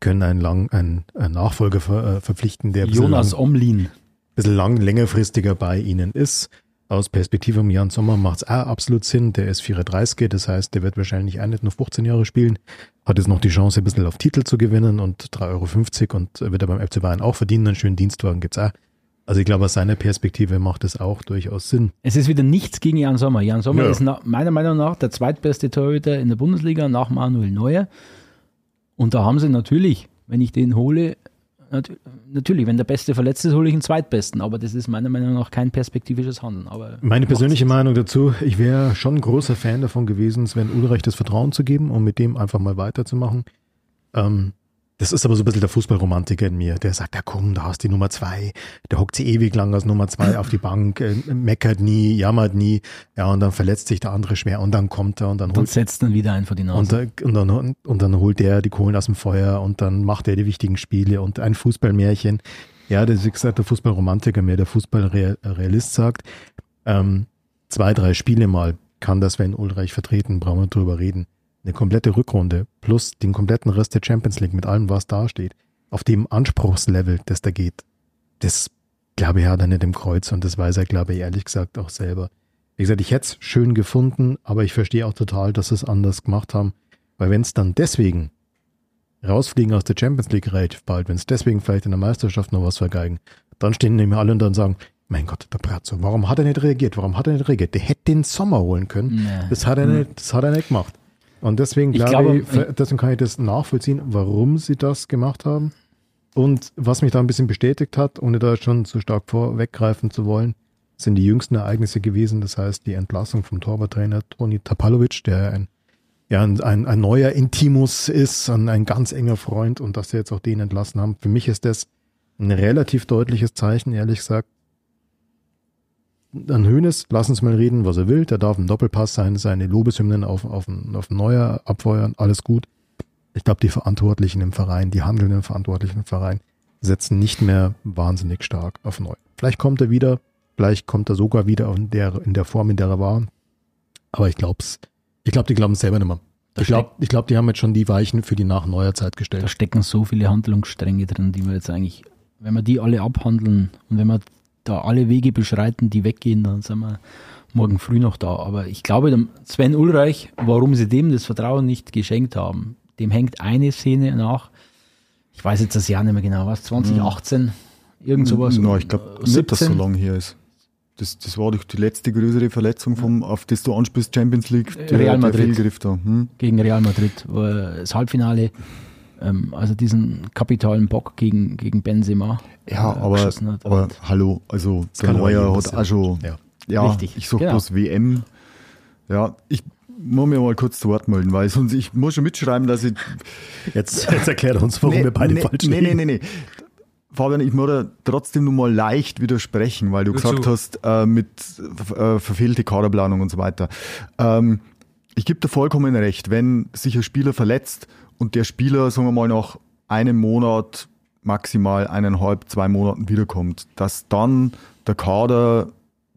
Können einen, lang, einen, einen Nachfolger ver, äh, verpflichten, der Jonas lang, Omlin. Ein bisschen lang, längerfristiger bei ihnen ist aus Perspektive vom Jan Sommer macht es auch absolut Sinn. Der ist 34, das heißt, der wird wahrscheinlich auch nicht nur 15 Jahre spielen, hat jetzt noch die Chance, ein bisschen auf Titel zu gewinnen und 3,50 Euro und wird er beim FC Bayern auch verdienen. Einen schönen Dienstwagen gibt's auch. Also ich glaube, aus seiner Perspektive macht es auch durchaus Sinn. Es ist wieder nichts gegen Jan Sommer. Jan Sommer ja. ist nach, meiner Meinung nach der zweitbeste Torhüter in der Bundesliga nach Manuel Neuer. Und da haben sie natürlich, wenn ich den hole, natürlich, wenn der Beste verletzt ist, hole ich den Zweitbesten, aber das ist meiner Meinung nach kein perspektivisches Handeln. Aber Meine persönliche Meinung dazu, ich wäre schon ein großer Fan davon gewesen, Sven Ulreich das Vertrauen zu geben und mit dem einfach mal weiterzumachen. Ähm, das ist aber so ein bisschen der Fußballromantiker in mir, der sagt, ja komm, da hast die Nummer zwei, der hockt sie ewig lang als Nummer zwei auf die Bank, äh, meckert nie, jammert nie, ja, und dann verletzt sich der andere schwer und dann kommt er und dann holt... Und setzt dann wieder ein vor die Nase. Und, und, dann, und dann holt der die Kohlen aus dem Feuer und dann macht er die wichtigen Spiele und ein Fußballmärchen. Ja, das ist wie gesagt der Fußballromantiker mehr, der Fußballrealist sagt, ähm, zwei, drei Spiele mal kann das wenn Ulreich vertreten, brauchen wir drüber reden eine komplette Rückrunde plus den kompletten Rest der Champions League mit allem, was da steht, auf dem Anspruchslevel, das da geht, das glaube ich hat er nicht im Kreuz und das weiß er, glaube ich, ehrlich gesagt auch selber. Wie gesagt, ich hätte es schön gefunden, aber ich verstehe auch total, dass sie es anders gemacht haben, weil wenn es dann deswegen rausfliegen aus der Champions League relativ bald, wenn es deswegen vielleicht in der Meisterschaft noch was vergeigen, dann stehen nämlich alle und dann sagen, mein Gott, der Brazzo, warum hat er nicht reagiert? Warum hat er nicht reagiert? Der hätte den Sommer holen können. Nee. Das hat er hm. nicht, das hat er nicht gemacht. Und deswegen ich glaube, glaube ich, deswegen kann ich das nachvollziehen, warum sie das gemacht haben. Und was mich da ein bisschen bestätigt hat, ohne da schon zu stark vorweggreifen zu wollen, sind die jüngsten Ereignisse gewesen. Das heißt, die Entlassung vom Torwarttrainer Toni Tapalovic, der ein ja ein, ein, ein neuer Intimus ist, ein, ein ganz enger Freund und dass sie jetzt auch den entlassen haben. Für mich ist das ein relativ deutliches Zeichen, ehrlich gesagt. An Hönes, lass uns mal reden, was er will. Der darf ein Doppelpass sein, seine Lobeshymnen auf, auf, auf Neuer abfeuern, alles gut. Ich glaube, die Verantwortlichen im Verein, die handelnden Verantwortlichen im Verein, setzen nicht mehr wahnsinnig stark auf Neu. Vielleicht kommt er wieder, vielleicht kommt er sogar wieder in der, in der Form, in der er war. Aber ich glaube ich glaube, die glauben es selber nicht mehr. Da ich glaube, glaub, die haben jetzt schon die Weichen für die Nach-Neuer-Zeit gestellt. Da stecken so viele Handlungsstränge drin, die wir jetzt eigentlich, wenn wir die alle abhandeln und wenn wir da alle Wege beschreiten, die weggehen, dann sind wir morgen früh noch da. Aber ich glaube, Sven Ulreich, warum sie dem das Vertrauen nicht geschenkt haben, dem hängt eine Szene nach. Ich weiß jetzt das Jahr nicht mehr genau, was, 2018, irgend sowas. No, ich glaube nicht, dass so lang hier ist. Das, das war doch die letzte größere Verletzung, vom, auf das du anspielst, Champions League. Real Madrid. Hm? Gegen Real Madrid, das Halbfinale, also diesen kapitalen Bock gegen, gegen Benzema. Ja, äh, aber, aber hallo, also der Neuer hat auch schon, ja, ja Richtig, ich sag genau. bloß WM. Ja, ich muss mir mal kurz zu Wort melden, weil sonst ich muss schon mitschreiben, dass ich. Jetzt, jetzt erklärt uns, warum nee, wir beide nee, falsch nee, liegen. Nee, nee, nee. Fabian, ich muss da trotzdem nur mal leicht widersprechen, weil du Wozu? gesagt hast, äh, mit äh, verfehlte Kaderplanung und so weiter. Ähm, ich gebe dir vollkommen recht, wenn sich ein Spieler verletzt und der Spieler, sagen wir mal, nach einem Monat, maximal eineinhalb, zwei Monaten wiederkommt, dass dann der Kader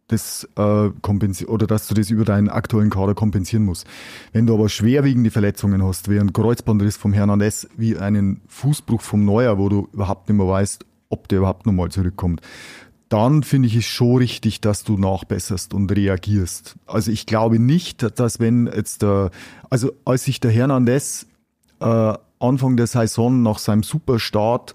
das äh, kompensieren oder dass du das über deinen aktuellen Kader kompensieren musst. Wenn du aber schwerwiegende Verletzungen hast, wie ein Kreuzbandriss vom Hernandez, wie einen Fußbruch vom Neuer, wo du überhaupt nicht mehr weißt, ob der überhaupt nochmal zurückkommt. Dann finde ich es schon richtig, dass du nachbesserst und reagierst. Also ich glaube nicht, dass wenn jetzt der, also als sich der Hernandez äh, Anfang der Saison nach seinem Superstart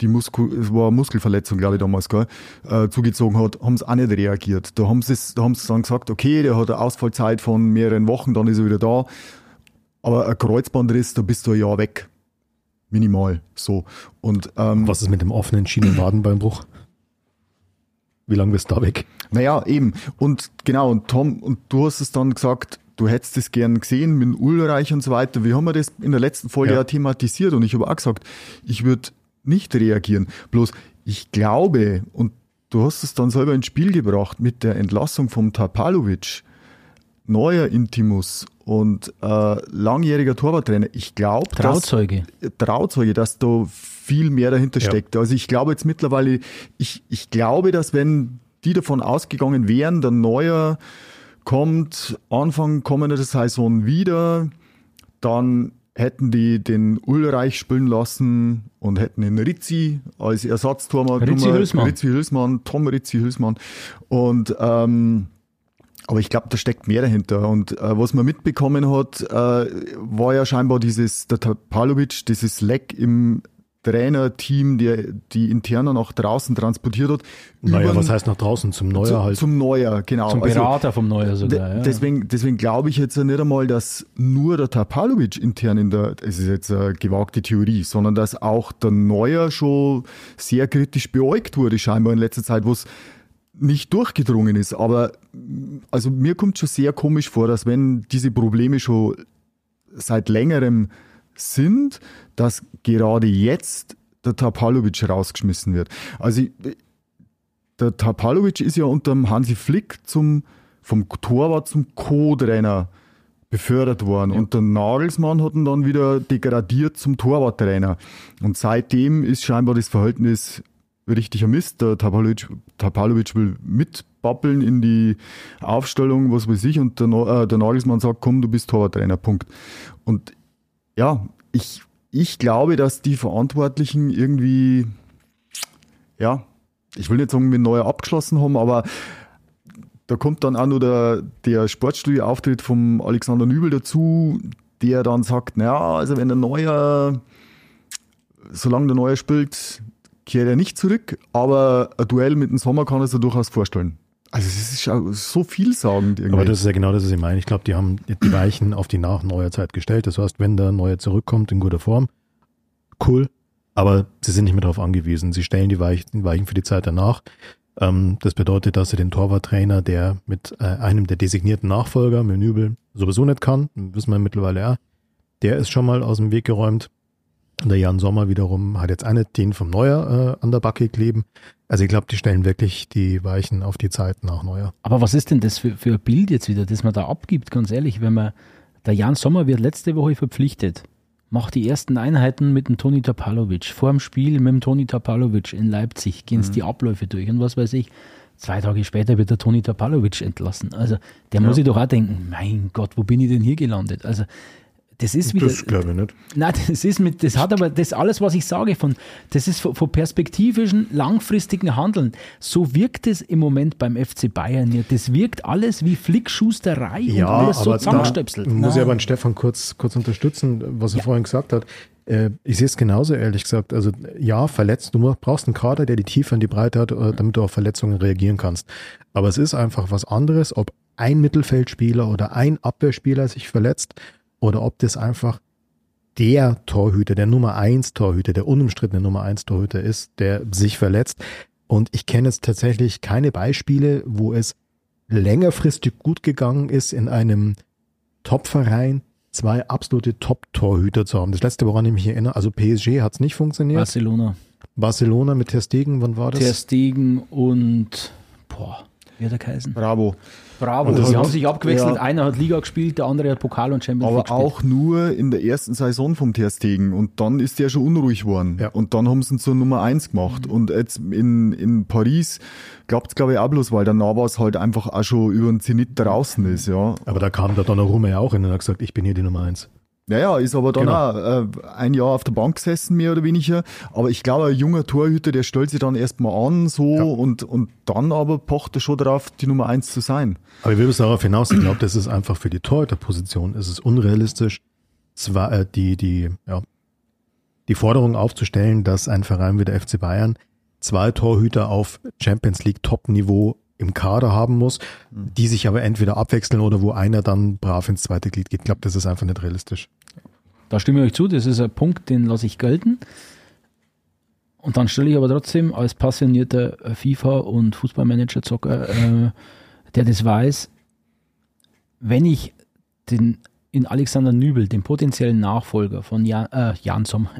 die Muskel, es war Muskelverletzung, glaube ich, damals, gell, äh, zugezogen hat, haben sie auch nicht reagiert. Da haben sie, da haben sie dann gesagt, okay, der hat eine Ausfallzeit von mehreren Wochen, dann ist er wieder da. Aber ein Kreuzbandriss, da bist du ein Jahr weg minimal so. Und, ähm, Was ist mit dem offenen Schienenwadenbeinbruch? Wie lange bist du da weg? Naja, eben. Und genau, und Tom, und du hast es dann gesagt, du hättest es gern gesehen mit Ulreich und so weiter. Wie haben wir das in der letzten Folge ja, ja thematisiert? Und ich habe auch gesagt, ich würde nicht reagieren. Bloß, ich glaube, und du hast es dann selber ins Spiel gebracht mit der Entlassung vom Tapalovic, neuer Intimus und äh, langjähriger Torwarttrainer. Ich glaube, Trauzeuge. Dass, Trauzeuge, dass da viel mehr dahinter ja. steckt. Also ich glaube jetzt mittlerweile, ich, ich glaube, dass wenn die davon ausgegangen wären, der Neuer kommt Anfang kommender Saison wieder, dann hätten die den Ulreich spielen lassen und hätten den Rizzi als Ersatztormann. Rizzi Hülsmann. Rizzi Hülsmann, Tom Rizzi Hülsmann. Und ähm, aber ich glaube, da steckt mehr dahinter. Und äh, was man mitbekommen hat, äh, war ja scheinbar dieses, der Tapalovic, dieses Leck im Trainerteam, der die Interner nach draußen transportiert hat. Naja, was heißt nach draußen? Zum Neuer zu, halt. Zum Neuer, genau. Zum also Berater also, vom Neuer sogar. Ja. Deswegen, deswegen glaube ich jetzt nicht einmal, dass nur der Tapalovic intern in der, es ist jetzt eine gewagte Theorie, sondern dass auch der Neuer schon sehr kritisch beäugt wurde, scheinbar in letzter Zeit, wo es nicht durchgedrungen ist. Aber also mir kommt schon sehr komisch vor, dass wenn diese Probleme schon seit längerem sind, dass gerade jetzt der Tapalovic rausgeschmissen wird. Also der Tapalovic ist ja unter dem Hansi Flick zum, vom Torwart zum Co-Trainer befördert worden. Ja. Und der Nagelsmann hat ihn dann wieder degradiert zum Torwarttrainer. Und seitdem ist scheinbar das Verhältnis richtiger Mist. Der Tapalovic, Tapalovic will mitbappeln in die Aufstellung, was weiß ich, und der, äh, der Nagelsmann sagt, komm, du bist Torwarttrainer, Punkt. Und ja, ich, ich glaube, dass die Verantwortlichen irgendwie, ja, ich will nicht sagen, mit neuer abgeschlossen haben, aber da kommt dann auch noch der, der Sportstudio-Auftritt vom Alexander Nübel dazu, der dann sagt, naja, also wenn der Neuer, solange der Neuer spielt, kehrt er nicht zurück, aber ein Duell mit dem Sommer kann er sich durchaus vorstellen. Also es ist so vielsagend irgendwie. Aber das ist ja genau das, was ich meine. Ich glaube, die haben die Weichen auf die nach neuer Zeit gestellt. Das heißt, wenn der Neue zurückkommt in guter Form, cool. Aber sie sind nicht mehr darauf angewiesen. Sie stellen die Weichen, für die Zeit danach. Ähm, das bedeutet, dass sie den Torwarttrainer, der mit äh, einem der designierten Nachfolger, mit Nübel, sowieso nicht kann, wissen wir mittlerweile ja, der ist schon mal aus dem Weg geräumt. Und der Jan Sommer wiederum hat jetzt eine den vom Neuer äh, an der Backe kleben. Also ich glaube, die stellen wirklich die Weichen auf die Zeit nach Neuer. Aber was ist denn das für, für ein Bild jetzt wieder, das man da abgibt, ganz ehrlich, wenn man, der Jan Sommer wird letzte Woche verpflichtet, macht die ersten Einheiten mit dem Toni Tapalovic, vor dem Spiel mit dem Toni Tapalovic in Leipzig, gehen es mhm. die Abläufe durch und was weiß ich. Zwei Tage später wird der Toni Tapalovic entlassen. Also der ja. muss sich doch auch denken, mein Gott, wo bin ich denn hier gelandet? Also das ist wieder. Das glaube ich nicht. Nein, das ist mit, das hat aber das alles, was ich sage, von, das ist von, von perspektivischen, langfristigen Handeln. So wirkt es im Moment beim FC Bayern ja. Das wirkt alles wie Flickschusterei ja, und alles so zusammengestöpselt. Muss ich aber an Stefan kurz, kurz unterstützen, was er ja. vorhin gesagt hat. Äh, ich sehe es genauso, ehrlich gesagt. Also ja, verletzt, du brauchst einen Kader, der die Tiefe und die Breite hat, äh, damit du auf Verletzungen reagieren kannst. Aber es ist einfach was anderes, ob ein Mittelfeldspieler oder ein Abwehrspieler sich verletzt oder ob das einfach der Torhüter, der Nummer eins Torhüter, der unumstrittene Nummer eins Torhüter ist, der sich verletzt. Und ich kenne jetzt tatsächlich keine Beispiele, wo es längerfristig gut gegangen ist, in einem Top-Verein zwei absolute Top-Torhüter zu haben. Das letzte, woran ich mich erinnere, also PSG hat es nicht funktioniert. Barcelona. Barcelona mit Ter Stegen, wann war das? Ter Stegen und, boah, wie hat er geheißen? Bravo. Bravo, sie haben sich abgewechselt. Ja. Einer hat Liga gespielt, der andere hat Pokal und Champions League Aber auch nur in der ersten Saison vom Ter Stegen. Und dann ist der schon unruhig geworden. Ja. Und dann haben sie ihn zur Nummer eins gemacht. Mhm. Und jetzt in, in Paris glaubt es, glaube ich, auch bloß, weil der Navas halt einfach auch schon über den Zenit draußen ist. Ja. Aber da kam der Donnarumma ja auch hin und hat gesagt, ich bin hier die Nummer eins. Ja, ja, ist aber dann genau. auch äh, ein Jahr auf der Bank gesessen, mehr oder weniger. Aber ich glaube, ein junger Torhüter, der stellt sich dann erstmal an, so, ja. und, und dann aber pocht er schon darauf, die Nummer eins zu sein. Aber ich will es darauf hinaus, ich glaube, das ist einfach für die Torhüterposition, es ist unrealistisch, zwar, äh, die, die, ja, die Forderung aufzustellen, dass ein Verein wie der FC Bayern zwei Torhüter auf Champions League Top-Niveau im Kader haben muss, die sich aber entweder abwechseln oder wo einer dann brav ins zweite Glied geht. Ich glaube, das ist einfach nicht realistisch. Da stimme ich euch zu, das ist ein Punkt, den lasse ich gelten. Und dann stelle ich aber trotzdem als passionierter FIFA- und Fußballmanager-Zocker, äh, der das weiß, wenn ich den in Alexander Nübel, dem potenziellen Nachfolger von Jan, äh, Jan Sommer,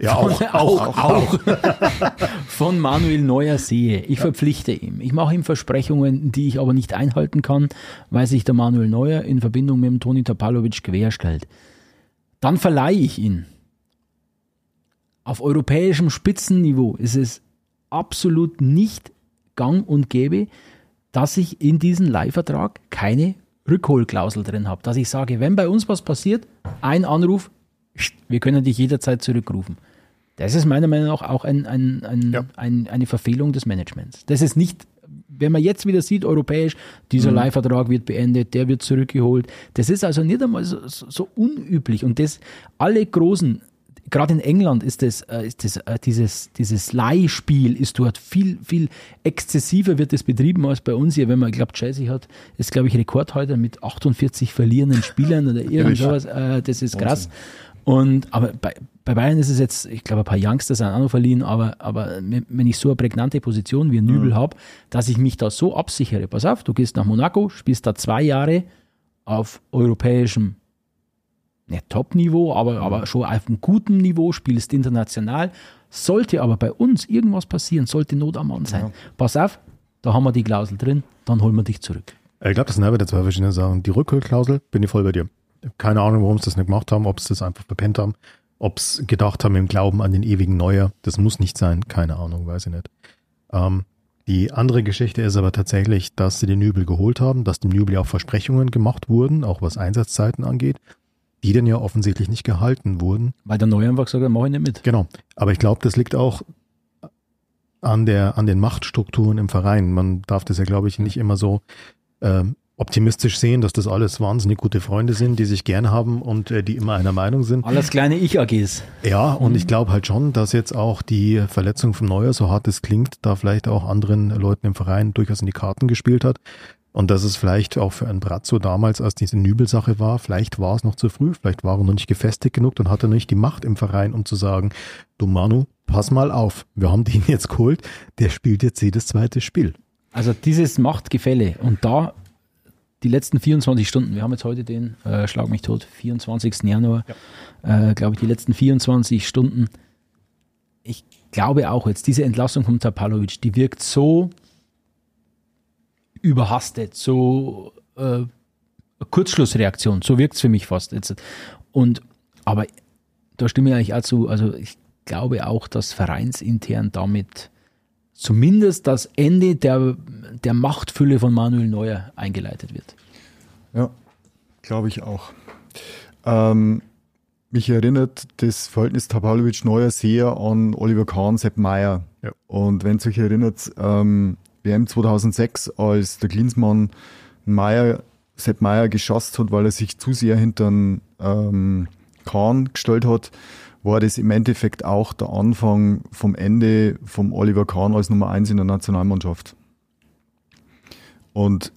ja, von, auch, auch, auch, [LAUGHS] von Manuel Neuer sehe. Ich ja. verpflichte ihm. Ich mache ihm Versprechungen, die ich aber nicht einhalten kann, weil sich der Manuel Neuer in Verbindung mit dem Toni Tapalovic querstellt. Dann verleihe ich ihn. Auf europäischem Spitzenniveau ist es absolut nicht gang und gäbe, dass ich in diesen Leihvertrag keine Rückholklausel drin habe, dass ich sage, wenn bei uns was passiert, ein Anruf, wir können dich jederzeit zurückrufen. Das ist meiner Meinung nach auch ein, ein, ein, ja. ein, eine Verfehlung des Managements. Das ist nicht, wenn man jetzt wieder sieht, europäisch, dieser mhm. Leihvertrag wird beendet, der wird zurückgeholt. Das ist also nicht einmal so, so unüblich. Und das, alle großen gerade in England ist das, äh, ist das äh, dieses, dieses Leihspiel ist dort viel, viel exzessiver wird es betrieben als bei uns hier, wenn man, ich glaube, Chelsea hat, ist glaube ich Rekordhalter mit 48 verlierenden Spielern oder [LAUGHS] irgend sowas, äh, das ist krass. Und, aber bei, bei Bayern ist es jetzt, ich glaube, ein paar Youngsters sind auch noch verliehen, aber, aber wenn ich so eine prägnante Position wie ein Nübel mhm. habe, dass ich mich da so absichere, pass auf, du gehst nach Monaco, spielst da zwei Jahre auf europäischem nicht Top-Niveau, aber, mhm. aber schon auf einem guten Niveau, spielst international. Sollte aber bei uns irgendwas passieren, sollte Not am Mann sein. Ja. Pass auf, da haben wir die Klausel drin, dann holen wir dich zurück. Ich glaube, das sind aber zwei verschiedene Sachen. Die Rückholklausel, bin ich voll bei dir. Keine Ahnung, warum sie das nicht gemacht haben, ob sie das einfach verpennt haben, ob sie gedacht haben im Glauben an den ewigen Neuer. Das muss nicht sein, keine Ahnung, weiß ich nicht. Ähm, die andere Geschichte ist aber tatsächlich, dass sie den Nübel geholt haben, dass dem Nübel auch Versprechungen gemacht wurden, auch was Einsatzzeiten angeht die dann ja offensichtlich nicht gehalten wurden. Weil der Neue einfach gesagt mach ich nicht mit. Genau. Aber ich glaube, das liegt auch an der, an den Machtstrukturen im Verein. Man darf das ja, glaube ich, nicht immer so äh, optimistisch sehen, dass das alles wahnsinnig gute Freunde sind, die sich gern haben und äh, die immer einer Meinung sind. Alles kleine Ich-AGs. Ja, und mhm. ich glaube halt schon, dass jetzt auch die Verletzung vom Neuer, so hart es klingt, da vielleicht auch anderen Leuten im Verein durchaus in die Karten gespielt hat Und dass es vielleicht auch für einen Brazzo damals, als diese Nübel-Sache war, vielleicht war es noch zu früh, vielleicht war er noch nicht gefestigt genug und hatte noch nicht die Macht im Verein, um zu sagen, du Manu, pass mal auf, wir haben den jetzt geholt, der spielt jetzt jedes zweite Spiel. Also dieses Machtgefälle und da die letzten 24 Stunden, wir haben jetzt heute den, äh, schlag mich tot, 24. Januar, ja. äh, glaube ich, die letzten 24 Stunden, ich glaube auch jetzt, diese Entlassung von Tapalovic, die wirkt so überhastet, so äh, Kurzschlussreaktion, so wirkt es für mich fast jetzt. Und aber da stimme ich eigentlich auch zu, also ich glaube auch, dass vereinsintern damit zumindest das Ende der, der Machtfülle von Manuel Neuer eingeleitet wird. Ja, glaube ich auch. Ähm, mich erinnert das Verhältnis Tapalovic-Neuer sehr an Oliver Kahn, Sepp Meier. Ja. Und wenn es euch erinnert, ähm, WM 2006, als der Klinsmann Meier, Sepp Meier geschasst hat, weil er sich zu sehr hinter ähm, Kahn gestellt hat, war das im Endeffekt auch der Anfang vom Ende vom Oliver Kahn als Nummer eins in der Nationalmannschaft. Und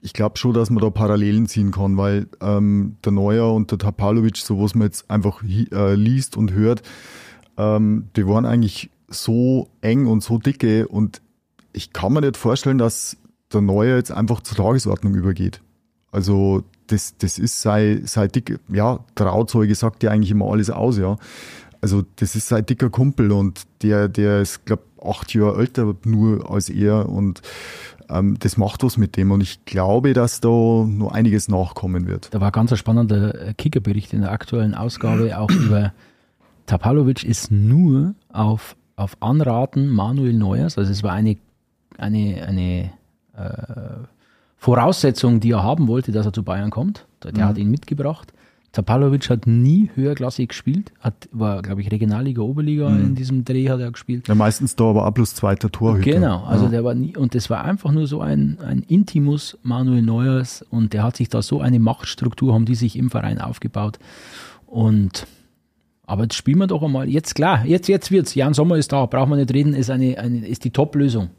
ich glaube schon, dass man da Parallelen ziehen kann, weil ähm, der Neuer und der Tapalovic, so was man jetzt einfach äh, liest und hört, ähm, die waren eigentlich so eng und so dicke und ich kann mir nicht vorstellen, dass der Neuer jetzt einfach zur Tagesordnung übergeht. Also das, das ist sei, sei dick, ja, Trauzeuge sagt ja eigentlich immer alles aus, ja. Also das ist sein dicker Kumpel und der, der ist, glaube acht Jahre älter nur als er und ähm, das macht was mit dem und ich glaube, dass da noch einiges nachkommen wird. Da war ganz ein spannender Kickerbericht in der aktuellen Ausgabe [CLEARS THROAT] auch über Tapalovic ist nur auf, auf Anraten Manuel Neuers, also es war eine, eine, eine äh, Voraussetzung, die er haben wollte, dass er zu Bayern kommt. Der mhm. hat ihn mitgebracht. Zapalovic hat nie höherklassig gespielt, hat, war, glaube ich, Regionalliga, Oberliga mhm. in diesem Dreh hat er gespielt. Ja, meistens da aber A plus zweiter Torhüter. Genau, also ja. der war nie, und das war einfach nur so ein, ein Intimus Manuel Neuers und der hat sich da so eine Machtstruktur, haben die sich im Verein aufgebaut und aber jetzt spielen wir doch einmal, jetzt klar, jetzt, jetzt wird's, Jan Sommer ist da, braucht man nicht reden, ist eine, eine ist die Top-Lösung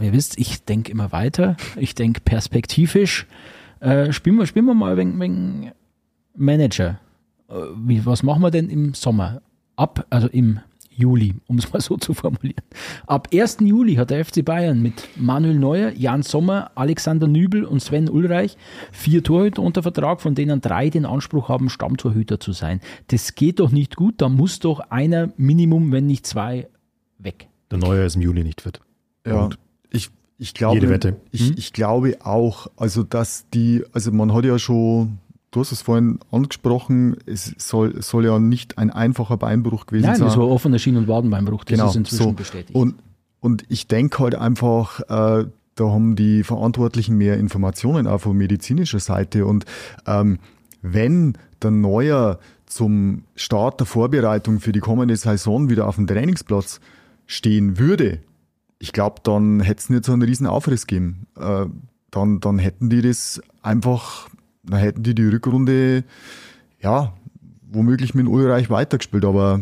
ihr wisst, ich denke immer weiter, ich denke perspektivisch. Äh, spielen, wir, spielen wir mal wegen, wegen Manager. Äh, wie, was machen wir denn im Sommer? Ab, also im Juli, um es mal so zu formulieren. Ab 1. Juli hat der FC Bayern mit Manuel Neuer, Jan Sommer, Alexander Nübel und Sven Ulreich vier Torhüter unter Vertrag, von denen drei den Anspruch haben, Stammtorhüter zu sein. Das geht doch nicht gut, da muss doch einer Minimum, wenn nicht zwei, weg. Der Neuer ist im Juli nicht fit. Ja. Und ich, glaube, Jede Wette. Ich, hm? ich glaube auch, also dass die, also man hat ja schon, du hast es vorhin angesprochen, es soll, soll ja nicht ein einfacher Beinbruch gewesen Nein, sein. Nein, das war offener Schien- und Wadenbeinbruch, das genau, ist inzwischen so. bestätigt. Und, und ich denke halt einfach, äh, da haben die Verantwortlichen mehr Informationen auch von medizinischer Seite. Und ähm, wenn der Neuer zum Start der Vorbereitung für die kommende Saison wieder auf dem Trainingsplatz stehen würde, ich glaube, dann hätte es nicht so einen riesen Aufriss gegeben. Äh, dann, dann hätten die das einfach, dann hätten die die Rückrunde, ja, womöglich mit Ulreich weitergespielt, aber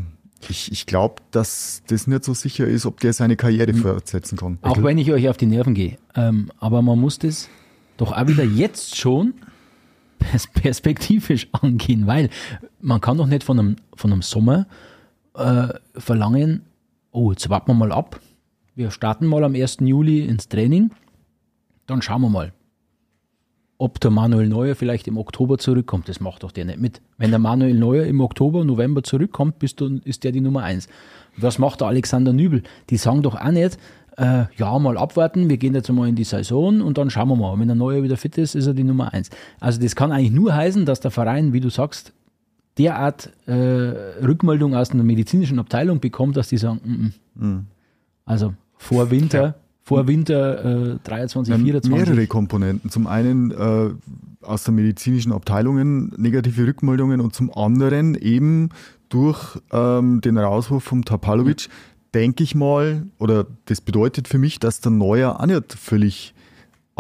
ich, ich glaube, dass das nicht so sicher ist, ob der seine Karriere hm. fortsetzen kann. Auch wenn ich euch auf die Nerven gehe. Ähm, aber man muss das doch auch wieder jetzt schon perspektivisch [LAUGHS] angehen, weil man kann doch nicht von einem, von einem Sommer äh, verlangen, oh, jetzt warten wir mal ab, wir starten mal am 1. Juli ins Training. Dann schauen wir mal, ob der Manuel Neuer vielleicht im Oktober zurückkommt. Das macht doch der nicht mit. Wenn der Manuel Neuer im Oktober, November zurückkommt, bist du, ist der die Nummer 1. Was macht der Alexander Nübel? Die sagen doch auch nicht, äh, ja, mal abwarten, wir gehen jetzt mal in die Saison und dann schauen wir mal. Wenn der Neuer wieder fit ist, ist er die Nummer 1. Also das kann eigentlich nur heißen, dass der Verein, wie du sagst, derart äh, Rückmeldung aus einer medizinischen Abteilung bekommt, dass die sagen, mm -mm. Mhm. Also vor Winter, ja. vor Winter äh, 23, 24. Mehrere Komponenten. Zum einen äh, aus der medizinischen Abteilungen negative Rückmeldungen und zum anderen eben durch ähm, den Rauswurf vom Tapalovic, mhm. denke ich mal, oder das bedeutet für mich, dass der Neuer auch nicht völlig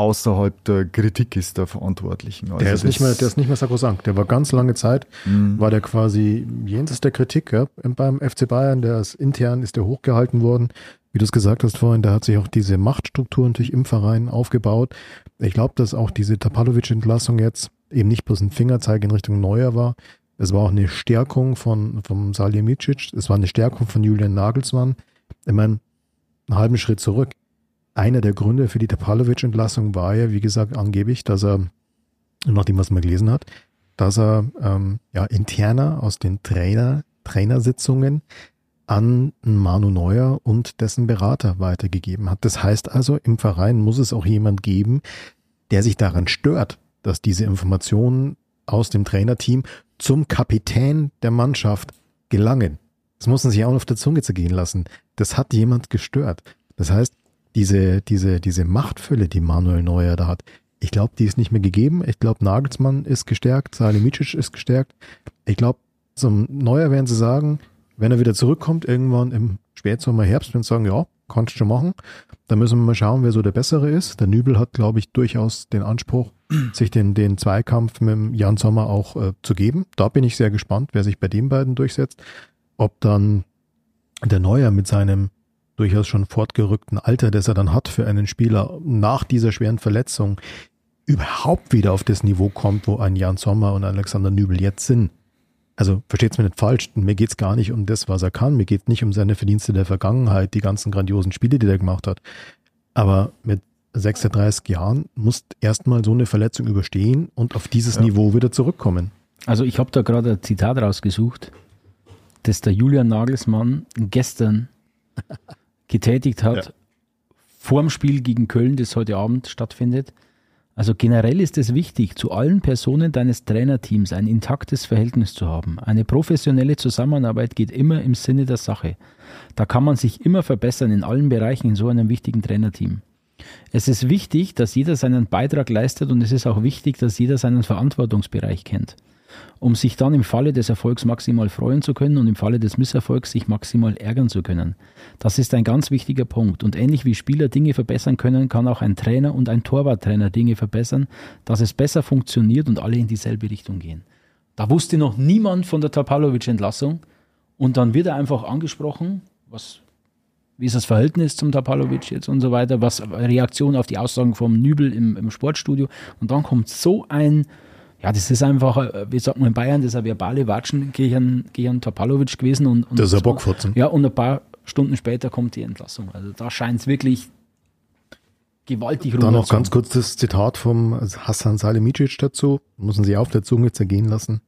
außerhalb der Kritik ist der Verantwortlichen. Also der, ist nicht mehr, der ist nicht mehr sakrosankt. Der war ganz lange Zeit, mhm. war der quasi jenseits der Kritik ja, beim FC Bayern. Der ist intern ist der hochgehalten worden. Wie du es gesagt hast vorhin, da hat sich auch diese Machtstruktur natürlich im Verein aufgebaut. Ich glaube, dass auch diese Tapalovic-Entlassung jetzt eben nicht bloß ein Fingerzeig in Richtung Neuer war. Es war auch eine Stärkung von vom Salihamidzic. Es war eine Stärkung von Julian Nagelsmann. Ich meine, einen halben Schritt zurück. Einer der Gründe für die Tapalovic-Entlassung war ja, wie gesagt, angeblich, dass er, nach dem, was man gelesen hat, dass er ähm, ja interner aus den Trainer, Trainersitzungen an Manu Neuer und dessen Berater weitergegeben hat. Das heißt also, im Verein muss es auch jemand geben, der sich daran stört, dass diese Informationen aus dem Trainerteam zum Kapitän der Mannschaft gelangen. Das muss man sich auch auf der Zunge zergehen lassen. Das hat jemand gestört. Das heißt, diese, diese, diese Machtfülle, die Manuel Neuer da hat, ich glaube, die ist nicht mehr gegeben. Ich glaube, Nagelsmann ist gestärkt, Salihamidzic ist gestärkt. Ich glaube, zum Neuer werden sie sagen, wenn er wieder zurückkommt, irgendwann im Spätsommer, Herbst, wenn sie sagen, ja, kannst du schon machen, dann müssen wir mal schauen, wer so der Bessere ist. Der Nübel hat, glaube ich, durchaus den Anspruch, [CLEARS THROAT] sich den, den Zweikampf mit Jan Sommer auch äh, zu geben. Da bin ich sehr gespannt, wer sich bei den beiden durchsetzt. Ob dann der Neuer mit seinem durchaus schon fortgerückten Alter, das er dann hat für einen Spieler nach dieser schweren Verletzung, überhaupt wieder auf das Niveau kommt, wo ein Jan Sommer und Alexander Nübel jetzt sind. Also versteht's mir nicht falsch, mir geht's gar nicht um das, was er kann, mir geht's nicht um seine Verdienste der Vergangenheit, die ganzen grandiosen Spiele, die er gemacht hat. Aber mit 36 Jahren muss erstmal so eine Verletzung überstehen und auf dieses ja. Niveau wieder zurückkommen. Also ich habe da gerade ein Zitat rausgesucht, das der Julian Nagelsmann gestern [LAUGHS] getätigt hat, ja. vor dem Spiel gegen Köln, das heute Abend stattfindet. Also generell ist es wichtig, zu allen Personen deines Trainerteams ein intaktes Verhältnis zu haben. Eine professionelle Zusammenarbeit geht immer im Sinne der Sache. Da kann man sich immer verbessern in allen Bereichen in so einem wichtigen Trainerteam. Es ist wichtig, dass jeder seinen Beitrag leistet und es ist auch wichtig, dass jeder seinen Verantwortungsbereich kennt um sich dann im Falle des Erfolgs maximal freuen zu können und im Falle des Misserfolgs sich maximal ärgern zu können. Das ist ein ganz wichtiger Punkt. Und ähnlich wie Spieler Dinge verbessern können, kann auch ein Trainer und ein Torwarttrainer Dinge verbessern, dass es besser funktioniert und alle in dieselbe Richtung gehen. Da wusste noch niemand von der Tapalovic-Entlassung und dann wird er einfach angesprochen, was wie ist das Verhältnis zum Tapalovic jetzt und so weiter, was Reaktion auf die Aussagen vom Nübel im, im Sportstudio und dann kommt so ein ja, das ist einfach, äh, wie sagt man in Bayern, das ist ein verbale Watschen gegen, gegen Topalovic gewesen. Und, und das ist ein Bockfotzen. Ja, und ein paar Stunden später kommt die Entlassung. Also da scheint es wirklich gewaltig Dann noch ganz kurz das Zitat vom Hassan Salimicic dazu. Müssen Sie auf der Zunge zergehen lassen.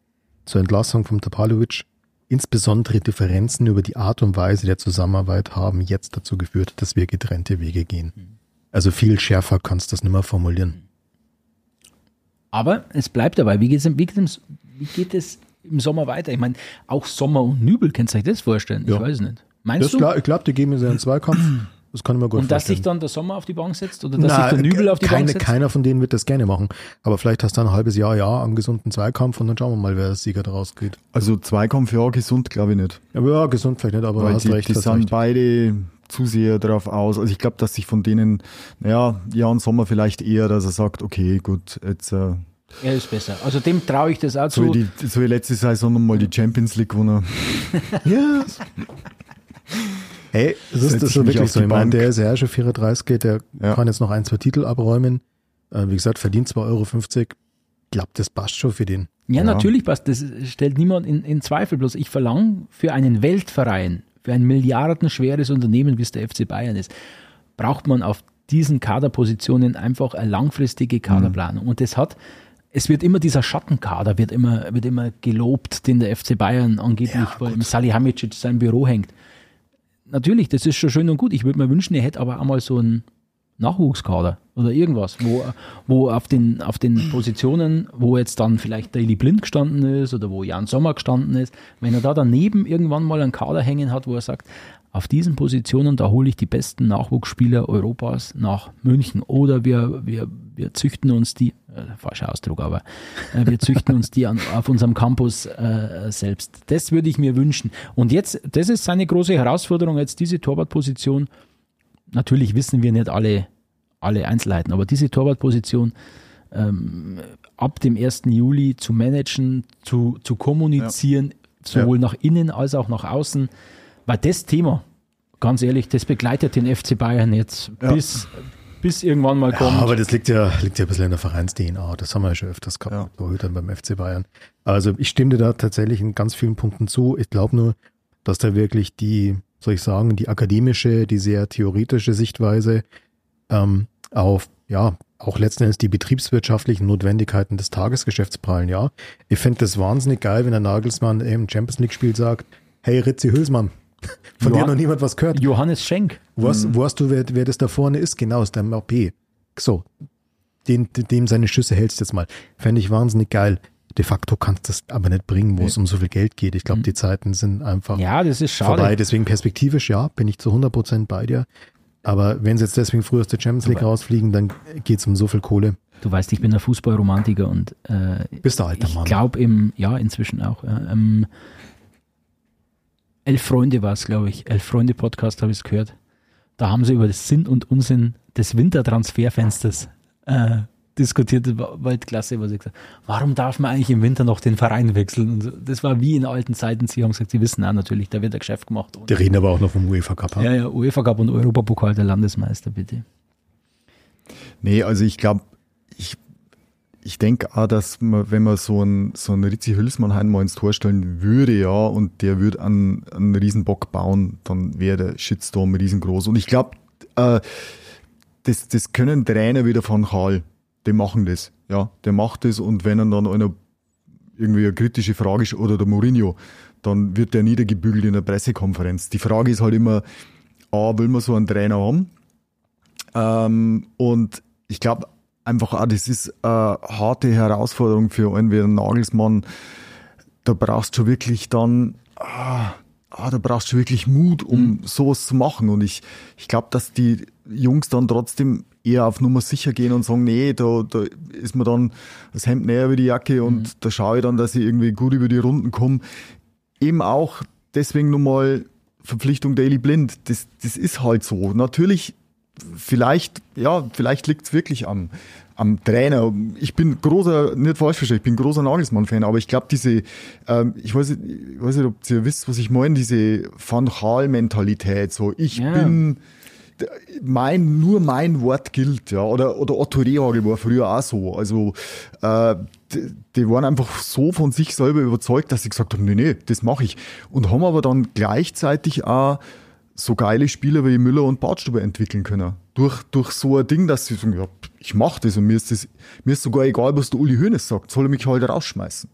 Zur Entlassung von Topalovic. Insbesondere Differenzen über die Art und Weise der Zusammenarbeit haben jetzt dazu geführt, dass wir getrennte Wege gehen. Mhm. Also viel schärfer kannst du das nicht mehr formulieren. Aber es bleibt dabei. Wie, geht's, wie, geht's, wie geht es im Sommer weiter? Ich meine, auch Sommer und Nübel, kannst du euch das vorstellen? Ja. Ich weiß nicht. Meinst das du? Klar, ich glaube, die geben mir einen Zweikampf. [CLEARS THROAT] Das kann ich mir gut Und dass sich dann der Sommer auf die Bank setzt oder dass Na, sich der Nübel auf die keine, Bank setzt? Keiner von denen wird das gerne machen. Aber vielleicht hast du ein halbes Jahr, ja, einen gesunden Zweikampf und dann schauen wir mal, wer als Sieger daraus geht. Also Zweikampf, ja, gesund glaube ich nicht. Ja, ja, gesund vielleicht nicht, aber Weil hast die, recht. Die sind recht. beide zu sehr darauf aus. Also ich glaube, dass sich von denen, naja, Jan Sommer vielleicht eher, dass er sagt, okay, gut, jetzt äh, er ist besser. Also dem traue ich das auch zu. So wie, die, so wie letzte Saison nochmal die Champions League gewonnen. [LAUGHS] ja. Hey, das ist, das ist so wirklich so. Ich meine, der ist ja schon 34, der ja. kann jetzt noch ein, zwei Titel abräumen. Äh, wie gesagt, verdient 2,50 Euro. Ich glaube, das passt schon für den. Ja, ja, natürlich passt. Das stellt niemand in, in Zweifel. Bloß ich verlange für einen Weltverein, für ein milliardenschweres Unternehmen, wie es der FC Bayern ist, braucht man auf diesen Kaderpositionen einfach eine langfristige Kaderplanung. Mhm. Und das hat es wird immer dieser Schattenkader wird immer, wird immer gelobt, den der FC Bayern angeblich ja, im Salihamidzic sein Büro hängt. Natürlich, das ist schon schön und gut. Ich würde mir wünschen, er hätte aber einmal so einen Nachwuchskader oder irgendwas, wo, wo auf, den, auf den Positionen, wo jetzt dann vielleicht Daily Blind gestanden ist oder wo Jan Sommer gestanden ist, wenn er da daneben irgendwann mal einen Kader hängen hat, wo er sagt, auf diesen Positionen, da hole ich die besten Nachwuchsspieler Europas nach München. Oder wir, wir, wir züchten uns die, äh, falscher Ausdruck, aber äh, wir züchten uns die an, auf unserem Campus äh, selbst. Das würde ich mir wünschen. Und jetzt, das ist seine große Herausforderung, jetzt diese Torwartposition. Natürlich wissen wir nicht alle, alle Einzelheiten, aber diese Torwartposition ähm, ab dem 1. Juli zu managen, zu, zu kommunizieren, ja. sowohl ja. nach innen als auch nach außen weil das Thema ganz ehrlich, das begleitet den FC Bayern jetzt Ja. bis, bis irgendwann mal Ja, kommt. aber das liegt ja, liegt ja ein bisschen in der Vereins-DNA. Das haben wir ja schon öfters gehabt Ja. beim FC Bayern. Also ich stimme dir da tatsächlich in ganz vielen Punkten zu. Ich glaube nur, dass da wirklich die, soll ich sagen, die akademische, die sehr theoretische Sichtweise ähm, auf, ja, auch letzten Endes die betriebswirtschaftlichen Notwendigkeiten des Tagesgeschäfts prallen, ja. Ich fände das wahnsinnig geil, wenn der Nagelsmann im Champions League-Spiel sagt, hey Ritzi Hülsmann, [LAUGHS] von dir Johann- noch niemand was gehört. Johannes Schenk. Was, weißt du, wer, wer das da vorne ist? Genau, ist der MAP. So, den, dem seine Schüsse hältst jetzt mal. Fände ich wahnsinnig geil. De facto kannst du das aber nicht bringen, wo es um so viel Geld geht. Ich glaube, die Zeiten sind einfach Ja, das ist schade. vorbei. Deswegen perspektivisch, ja, bin ich zu 100% bei dir. Aber wenn sie jetzt deswegen früher aus der Champions League rausfliegen, dann geht's um so viel Kohle. Du weißt, ich bin ein Fußballromantiker und äh, Bist du alter ich Mann. glaube im, ja, inzwischen auch. Ja, ähm, Elf Freunde war es, glaube ich. Elf Freunde Podcast habe ich es gehört. Da haben sie über das Sinn und Unsinn des Wintertransferfensters äh, diskutiert. Weltklasse, was ich gesagt habe. Warum darf man eigentlich im Winter noch den Verein wechseln? Und das war wie in alten Zeiten. Sie haben gesagt, sie wissen auch natürlich, da wird ein Geschäft gemacht. Die reden aber auch noch vom UEFA Cup. ja, ja, UEFA Cup und Europapokal der Landesmeister, bitte. Nee, also ich glaube, ich, ich denke auch, dass man, wenn man so einen so einen Ritzi Hülsmann einmal ins Tor stellen würde, ja, und der würde einen, einen Riesenbock bauen, dann wäre der Shitstorm riesengroß. Und ich glaube, äh, das, das können Trainer wieder von Karl, die machen das, ja, der macht das und wenn dann einer irgendwie eine kritische Frage ist, oder der Mourinho, dann wird der niedergebügelt in der Pressekonferenz. Die Frage ist halt immer, A, will man so einen Trainer haben? Ähm, und ich glaube einfach auch, das ist eine harte Herausforderung für einen wie einen Nagelsmann. Da brauchst du wirklich dann, ah, ah, da brauchst du wirklich Mut, um sowas zu machen. Und ich, ich glaube, dass die Jungs dann trotzdem eher auf Nummer sicher gehen und sagen, nee, da, da ist mir dann das Hemd näher wie die Jacke und da schaue ich dann, dass ich irgendwie gut über die Runden komme. Eben auch deswegen nochmal Verpflichtung Daily Blind. Das, das ist halt so. Natürlich vielleicht, ja, vielleicht liegt es wirklich am, am Trainer. Ich bin großer, nicht falsch verstehen, ich bin großer Nagelsmann-Fan, aber ich glaube, diese, ähm, ich, weiß nicht, ich weiß nicht, ob ihr wisst, was ich meine, diese Van Gaal-Mentalität, so, ich Ja. bin, mein, nur mein Wort gilt, ja, oder, oder Otto Rehagel war früher auch so, also, äh, die, die waren einfach so von sich selber überzeugt, dass sie gesagt haben, nee, nee, das mache ich. Und haben aber dann gleichzeitig auch so geile Spieler wie Müller und Bartstuber entwickeln können. Durch, durch so ein Ding, dass sie sagen, ja, ich mach das und mir ist das, mir ist sogar egal, was der Uli Hoeneß sagt, soll er mich halt rausschmeißen.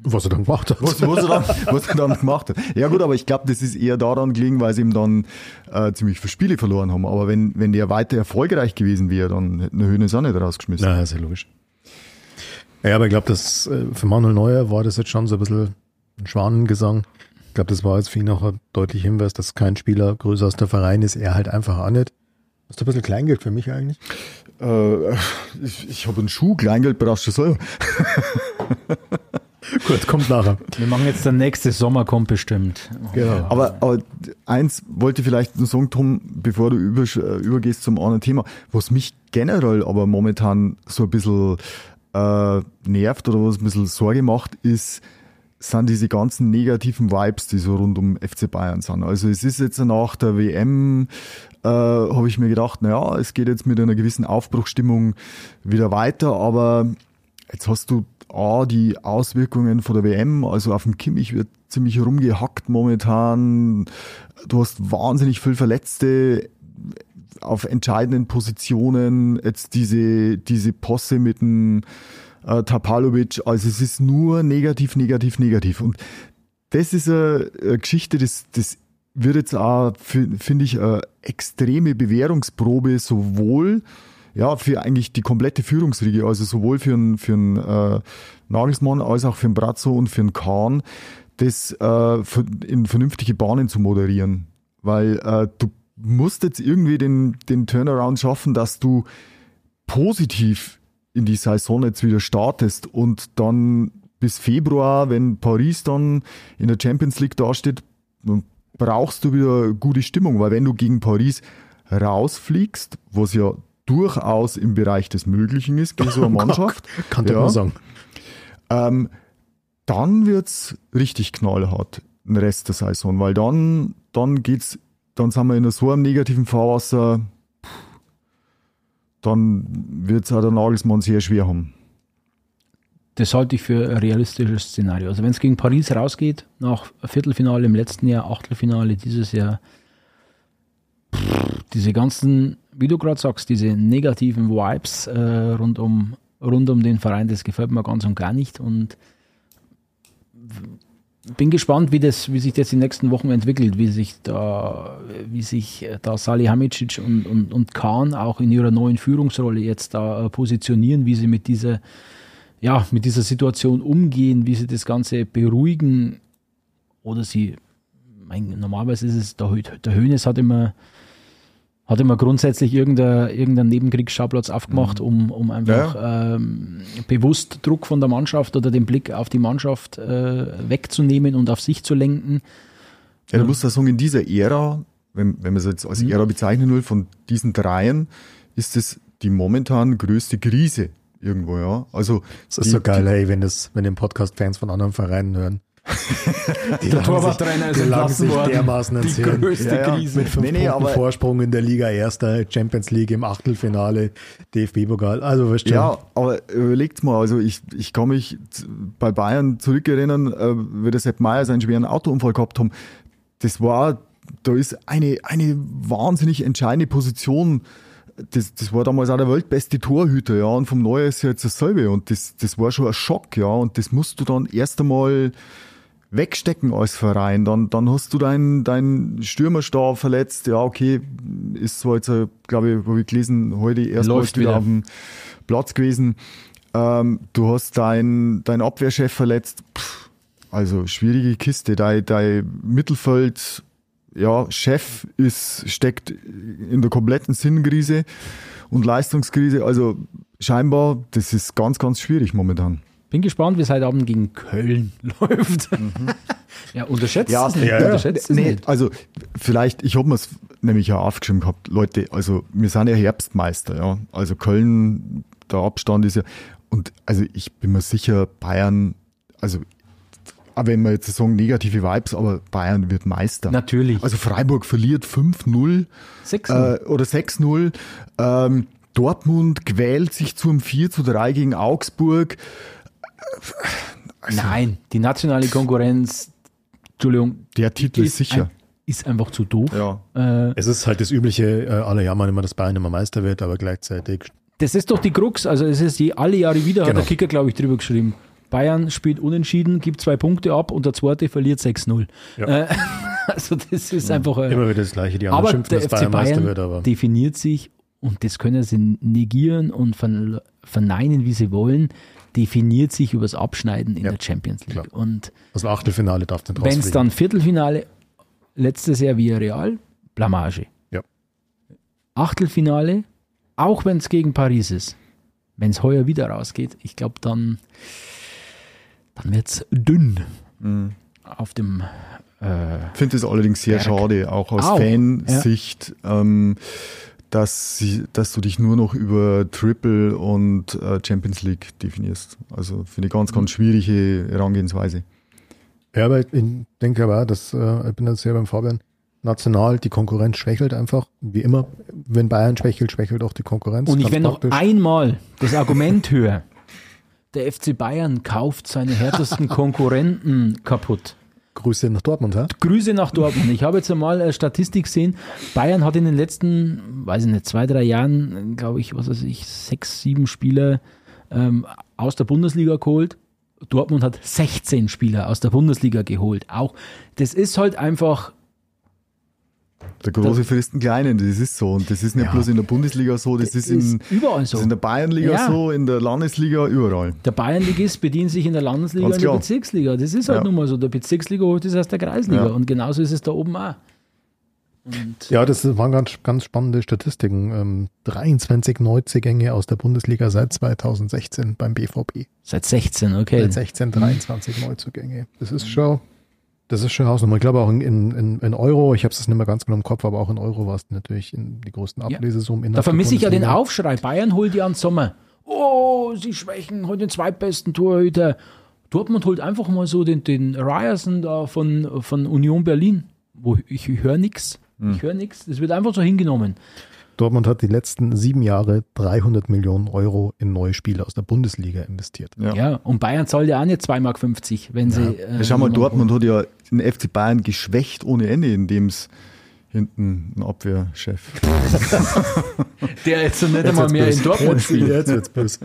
Was er dann gemacht hat. Was, was, er, dann, [LAUGHS] was er dann gemacht hat. Ja gut, aber ich glaube, das ist eher daran gelegen, weil sie ihm dann äh, ziemlich viele Spiele verloren haben. Aber wenn, wenn der weiter erfolgreich gewesen wäre, dann hätten der Hoeneß auch nicht rausgeschmissen. Na, ist ja logisch. Ja, aber ich glaube, das äh, für Manuel Neuer war das jetzt schon so ein bisschen ein Schwanengesang. Ich glaube, das war jetzt für ihn auch ein deutlicher Hinweis, dass kein Spieler größer als der Verein ist, er halt einfach auch nicht. Das ist ein bisschen Kleingeld für mich eigentlich. Äh, ich ich habe einen Schuh, Kleingeld brauchst du selber. [LAUGHS] Gut, kommt nachher. Wir machen jetzt der nächste Sommer kommt bestimmt. Genau. Aber, aber eins wollte ich vielleicht nur sagen, Tom, bevor du über, äh, übergehst zum anderen Thema, was mich generell aber momentan so ein bisschen äh, nervt oder was ein bisschen Sorge macht, ist, sind diese ganzen negativen Vibes, die so rund um FC Bayern sind. Also es ist jetzt nach der WM, äh, habe ich mir gedacht, naja, es geht jetzt mit einer gewissen Aufbruchstimmung wieder weiter, aber jetzt hast du A, die Auswirkungen von der WM, also auf dem Kimmich wird ziemlich rumgehackt momentan. Du hast wahnsinnig viel Verletzte auf entscheidenden Positionen. Jetzt diese, diese Posse mit dem äh, Tapalovic. Also es ist nur negativ, negativ, negativ. Und das ist eine, Geschichte, das, das wird jetzt auch, fi- finde ich, eine extreme Bewährungsprobe, sowohl ja, für eigentlich die komplette Führungsriege, also sowohl für einen, für einen äh, Nagelsmann als auch für einen Brazzo und für einen Kahn, das äh, in vernünftige Bahnen zu moderieren. Weil äh, du musst jetzt irgendwie den, den Turnaround schaffen, dass du positiv in die Saison jetzt wieder startest und dann bis Februar, wenn Paris dann in der Champions League dasteht, brauchst du wieder gute Stimmung, weil wenn du gegen Paris rausfliegst, was ja durchaus im Bereich des Möglichen ist, gegen so eine [LAUGHS] Mannschaft, Kann ich Ja. mal sagen. ähm, dann wird's richtig knallhart, den Rest der Saison, weil dann, dann geht's dann sind wir in so einem negativen Fahrwasser, dann wird es auch der Nagelsmann sehr schwer haben. Das halte ich für ein realistisches Szenario. Also wenn es gegen Paris rausgeht, nach Viertelfinale im letzten Jahr, Achtelfinale dieses Jahr, pff, diese ganzen, wie du gerade sagst, diese negativen Vibes äh, rund, um, rund um den Verein, das gefällt mir ganz und gar nicht. Und bin gespannt, wie, das, wie sich das die nächsten Wochen entwickelt, wie sich da, wie sich da Salihamidzic und, und, und Kahn auch in ihrer neuen Führungsrolle jetzt da äh, positionieren, wie sie mit dieser, ja, mit dieser Situation umgehen, wie sie das Ganze beruhigen oder sie, mein, normalerweise ist es, der, der Hönes hat immer hat immer grundsätzlich irgendeinen irgendein Nebenkriegsschauplatz aufgemacht, um, um einfach ja. ähm, bewusst Druck von der Mannschaft oder den Blick auf die Mannschaft äh, wegzunehmen und auf sich zu lenken. Ja, du musst ja sagen, in dieser Ära, wenn, wenn man es jetzt als mhm. Ära bezeichnen will, von diesen dreien, ist es die momentan größte Krise irgendwo, ja. Also. Das ist die, so geil, die, ey, wenn das, wenn den Podcast-Fans von anderen Vereinen hören. Der Torwarttrainer ist entlassen worden. dermaßen die größte ja, ja. Krise. Mit fünf nee, nee, Punkten Vorsprung in der Liga Erster, Champions League im Achtelfinale, DFB-Pokal. Also weißt Ja, aber überlegt mal, also ich, ich kann mich bei Bayern zurückerinnern, äh, wie der Sepp Meier seinen schweren Autounfall gehabt haben. Das war, da ist eine, eine wahnsinnig entscheidende Position das, das war damals auch der weltbeste Torhüter, ja, und vom Neuer ist ja jetzt dasselbe und das, das war schon ein Schock, ja, und das musst du dann erst einmal wegstecken als Verein. Dann, dann hast du deinen dein Stürmerstab verletzt. Ja, okay, ist zwar jetzt, glaube ich, habe ich gelesen, heute erst mal wieder auf dem Platz gewesen. Ähm, du hast deinen dein Abwehrchef verletzt. Pff, also schwierige Kiste. Dein, dein Mittelfeld, ja, Chef ist, steckt in der kompletten Sinnkrise und Leistungskrise. Also scheinbar, das ist ganz, ganz schwierig momentan. Bin gespannt, wie es heute Abend gegen Köln [LAUGHS] läuft. Mhm. ja, unterschätzt ja, es nicht. Ja, unterschätzt nee, nicht. Also vielleicht, ich habe mir es nämlich ja aufgeschrieben gehabt, Leute, also wir sind ja Herbstmeister, ja. Also Köln, der Abstand ist ja, und also ich bin mir sicher, Bayern, also aber wenn wir jetzt sagen negative Vibes, aber Bayern wird Meister. Natürlich. Also Freiburg verliert 5-0 äh, oder 6-0. Ähm, Dortmund quält sich zum 4 zu 3 gegen Augsburg. Also, Nein, die nationale Konkurrenz, Entschuldigung. Der Titel ist, sicher. Ein, ist einfach zu doof. Ja. Äh, es ist halt das übliche, äh, alle jammern immer, dass Bayern immer Meister wird, aber gleichzeitig. Das ist doch die Krux. Also es ist je, alle Jahre wieder, genau. hat der Kicker, glaube ich, drüber geschrieben. Bayern spielt unentschieden, gibt zwei Punkte ab und der zweite verliert 6-0. Ja. Äh, [LAUGHS] also das ist ja, einfach. Äh, immer wieder das Gleiche. Die aber schimpfen, der FC Bayern, Bayern wird, aber. definiert sich und das können sie negieren und verneinen, wie sie wollen definiert sich über das Abschneiden in ja, der Champions League. Klar. Und also Achtelfinale darf dann Wenn es dann Viertelfinale, letztes Jahr via Real, Blamage. Ja. Achtelfinale, auch wenn es gegen Paris ist, wenn es heuer wieder rausgeht, ich glaube, dann, dann wird es dünn mhm. auf dem. Äh, ich finde es allerdings sehr Berg. schade, auch aus auch, Fansicht. Ja. Ähm, dass, sie, dass du dich nur noch über Triple und äh, Champions League definierst. Also finde ich ganz, ganz schwierige Herangehensweise. Ja, aber ich denke aber, dass äh, ich bin jetzt sehr beim Fabian. National, die Konkurrenz schwächelt einfach. Wie immer, wenn Bayern schwächelt, schwächelt auch die Konkurrenz. Und ich wenn noch einmal das [LAUGHS] Argument höre, der FC Bayern kauft seine härtesten [LAUGHS] Konkurrenten kaputt. Grüße nach Dortmund, ja? Grüße nach Dortmund. Ich habe jetzt einmal eine Statistik gesehen. Bayern hat in den letzten, weiß ich nicht, zwei, drei Jahren, glaube ich, was weiß ich, sechs, sieben Spieler ähm, aus der Bundesliga geholt. Dortmund hat 16 Spieler aus der Bundesliga geholt. Auch das ist halt einfach der große frisst den Kleinen, das ist so. Und das ist nicht ja. bloß in der Bundesliga so, das, das ist, in, überall so. Das ist in der Bayernliga ja. so, in der Landesliga, überall. Der Bayernligist bedient sich in der Landesliga und in der Bezirksliga. Das ist halt ja. nun mal so. Der Bezirksliga holt das aus der Kreisliga. Und genauso ist es da oben auch. Und ja, das waren ganz, ganz spannende Statistiken. Ähm, 23 Neuzugänge aus der Bundesliga seit 2016 beim BVB. Seit 16, okay. Seit 16, 23 Neuzugänge. Das ist schon das ist schon Hausnummer. Ich glaube auch in, in, in Euro, ich habe es nicht mehr ganz genau im Kopf, aber auch in Euro war es natürlich in die größten Ablesesummen. Ja. Da vermisse ich ja den Aufschrei. Bayern holt ja im Sommer. Oh, sie schwächen heute den zweitbesten Torhüter. Dortmund holt einfach mal so den, den Ryerson da von, von Union Berlin. Wo ich höre nichts. Ich höre nichts. Das wird einfach so hingenommen. Dortmund hat die letzten sieben Jahre 300 Millionen Euro in neue Spieler aus der Bundesliga investiert. Ja, Ja. und Bayern zahlt ja auch nicht 2,50 Mark, wenn sie. Äh, schau mal, jemanden Dortmund holen. hat ja den FC Bayern geschwächt ohne Ende, indem es hinten ein Abwehrchef. [LAUGHS] Der jetzt nicht einmal mehr in Dortmund spielt. Jetzt wird's böse.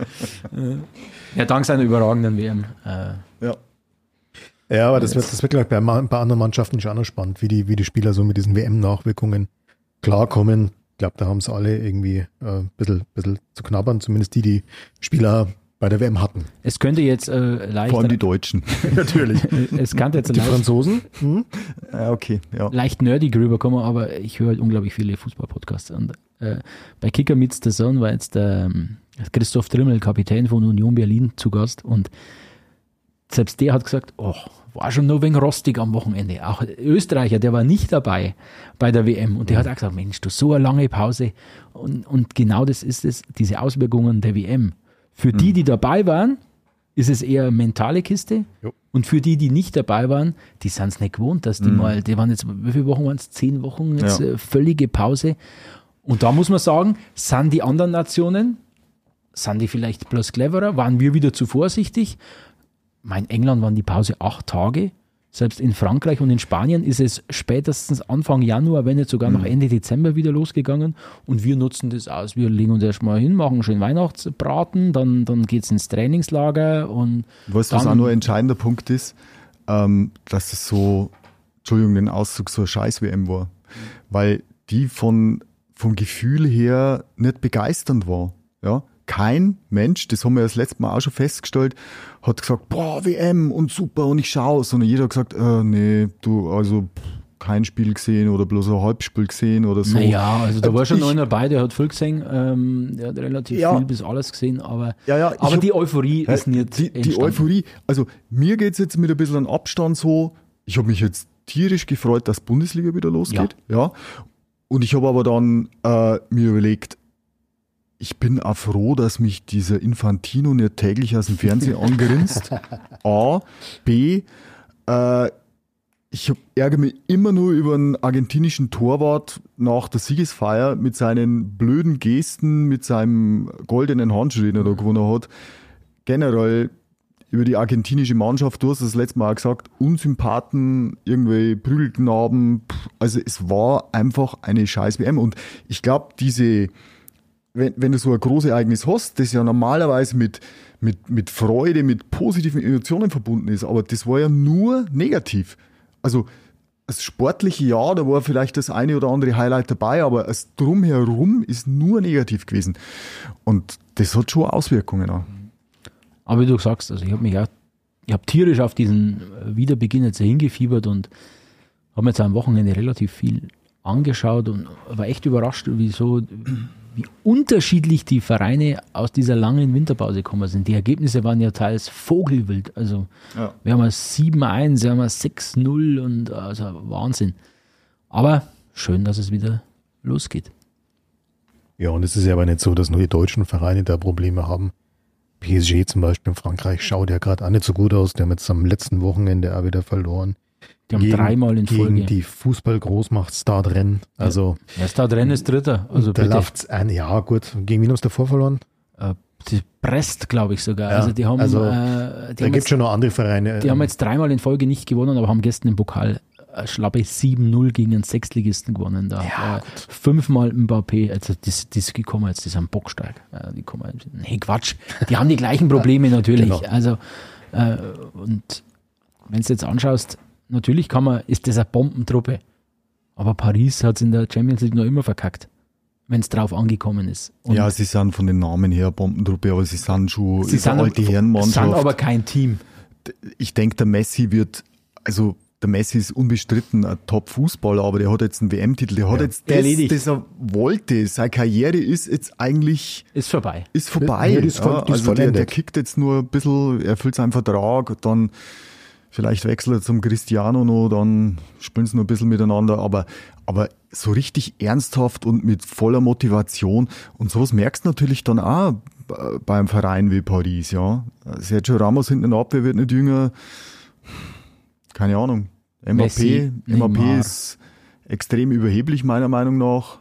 Ja, dank seiner überragenden WM. Äh, Ja. Ja, aber das wird, das wird gleich bei, ma- bei anderen Mannschaften schon auch spannend, wie die, wie die Spieler so mit diesen WM-Nachwirkungen klarkommen. Ich glaube, da haben sie alle irgendwie äh, ein bisschen, bisschen zu knabbern, zumindest die, die Spieler bei der WM hatten. es könnte jetzt äh, leicht. Vor allem die [LAUGHS] Deutschen. [LAUGHS] Natürlich. es könnte jetzt Die leicht, Franzosen? Hm? ja, okay. Ja. leicht nerdig rüberkommen, aber ich höre halt unglaublich viele Fußballpodcasts. Und äh, bei Kicker Meets the Sun war jetzt der ähm, Christoph Trimmel, Kapitän von Union Berlin, zu Gast und selbst der hat gesagt, oh, war schon nur wegen rostig am Wochenende. Auch Österreicher, der war nicht dabei bei der WM und der hat auch gesagt, Mensch, du so eine lange Pause und, und genau das ist es, diese Auswirkungen der WM. Für die, die dabei waren, ist es eher eine mentale Kiste. Jo. Und für die, die nicht dabei waren, die sind es nicht gewohnt, dass die mal, die waren jetzt, wie viele Wochen waren es? Zehn Wochen, jetzt Ja. äh, völlige Pause. Und da muss man sagen, sind die anderen Nationen, sind die vielleicht bloß cleverer? Waren wir wieder zu vorsichtig? Mein England waren die Pause acht Tage. Selbst in Frankreich und in Spanien ist es spätestens Anfang Januar, wenn nicht sogar noch Ende Dezember wieder losgegangen. Und wir nutzen das aus. Wir legen uns erstmal hin, machen schön Weihnachtsbraten, dann, dann geht es ins Trainingslager und Weißt du, was auch nur ein entscheidender Punkt ist? Ähm, dass es so, Entschuldigung, den Auszug so Scheiß-WM war. Weil die von, vom Gefühl her nicht begeisternd war. Ja? Kein Mensch, das haben wir das letzte Mal auch schon festgestellt, hat gesagt, boah, WM und super und ich schaue, sondern jeder hat gesagt, äh, nee, du, also kein Spiel gesehen oder bloß ein Halbspiel gesehen oder so. Naja, also da war schon Ich- einer dabei, der hat viel gesehen, ähm, der hat relativ Ja. viel bis alles gesehen, aber, Ja, ja, aber hab- die Euphorie Ja, ist nicht die, die. Euphorie, also mir geht's jetzt mit ein bisschen Abstand so, ich habe mich jetzt tierisch gefreut, dass Bundesliga wieder losgeht. Ja. Und ich habe aber dann äh, mir überlegt, ich bin auch froh, dass mich dieser Infantino nicht täglich aus dem Fernsehen angrinst. [LAUGHS] A. B. Äh, ich ärgere mich immer nur über einen argentinischen Torwart nach der Siegesfeier mit seinen blöden Gesten, mit seinem goldenen Handschuh, den er da gewonnen hat. Generell über die argentinische Mannschaft, du hast das letzte Mal auch gesagt, Unsympathen, irgendwelche Prügelknaben. Also es war einfach eine scheiß WM. Und ich glaube, diese, wenn, wenn du so ein großes Ereignis hast, das ja normalerweise mit, mit, mit Freude, mit positiven Emotionen verbunden ist, aber das war ja nur negativ. Also das sportliche Jahr, da war vielleicht das eine oder andere Highlight dabei, aber das Drumherum ist nur negativ gewesen. Und das hat schon Auswirkungen auch. Aber wie du sagst, also ich habe mich auch, ich tierisch auf diesen äh, Wiederbeginn jetzt hingefiebert und habe mir jetzt am Wochenende relativ viel angeschaut und war echt überrascht, wieso, wie unterschiedlich die Vereine aus dieser langen Winterpause gekommen sind. Die Ergebnisse waren ja teils vogelwild. Also Ja. wir haben ein 7-1, wir haben ein 6-0 und also Wahnsinn. Aber schön, dass es wieder losgeht. Ja, und es ist ja aber nicht so, dass nur die deutschen Vereine da Probleme haben. PSG zum Beispiel in Frankreich schaut ja gerade auch nicht so gut aus. Die haben jetzt am letzten Wochenende auch wieder verloren. Die haben dreimal in gegen Folge. die Fußball-Großmacht Stadrennen. Also Ja, drin ist Dritter. Also da bitte. läuft's ein, ja gut, gegen wen haben sie davor verloren? Äh, die Brest, glaube ich sogar. Ja, also die haben, also, äh, die Da gibt jetzt, schon noch andere Vereine. die haben jetzt dreimal in Folge nicht gewonnen, aber haben gestern im Pokal äh, schlappe 7-0 gegen einen Sechstligisten gewonnen. Da. Ja, äh, fünfmal Mbappé, also das, das die kommen jetzt, die sind bockstark. Äh, die kommen, nee, Quatsch. Die haben die gleichen Probleme [LAUGHS] natürlich. Genau. Also, äh, und wenn du jetzt anschaust, natürlich kann man, ist das eine Bombentruppe. Aber Paris hat es in der Champions League noch immer verkackt, wenn es drauf angekommen ist. Und ja, sie sind von den Namen her Bombentruppe, aber sie sind schon sie sind, alte sind Herrenmannschaft. aber kein Team. ich denke, der Messi wird, also der Messi ist unbestritten ein Top-Fußballer, aber der hat jetzt einen WM-Titel, der hat jetzt das, Erledigt. das er wollte. Seine Karriere ist jetzt eigentlich Ist vorbei. ist vorbei. Ja, ist voll- ist also der, der kickt jetzt nur ein bisschen, erfüllt seinen Vertrag, dann vielleicht wechselt er zum Cristiano noch, dann spielen sie noch ein bisschen miteinander, aber, aber so richtig ernsthaft und mit voller Motivation und sowas merkst du natürlich dann auch beim Verein wie Paris, ja. Sergio Ramos hinten in der Abwehr wird nicht jünger, keine Ahnung. Messi, MAP, MAP Neymar. ist, extrem überheblich, meiner Meinung nach.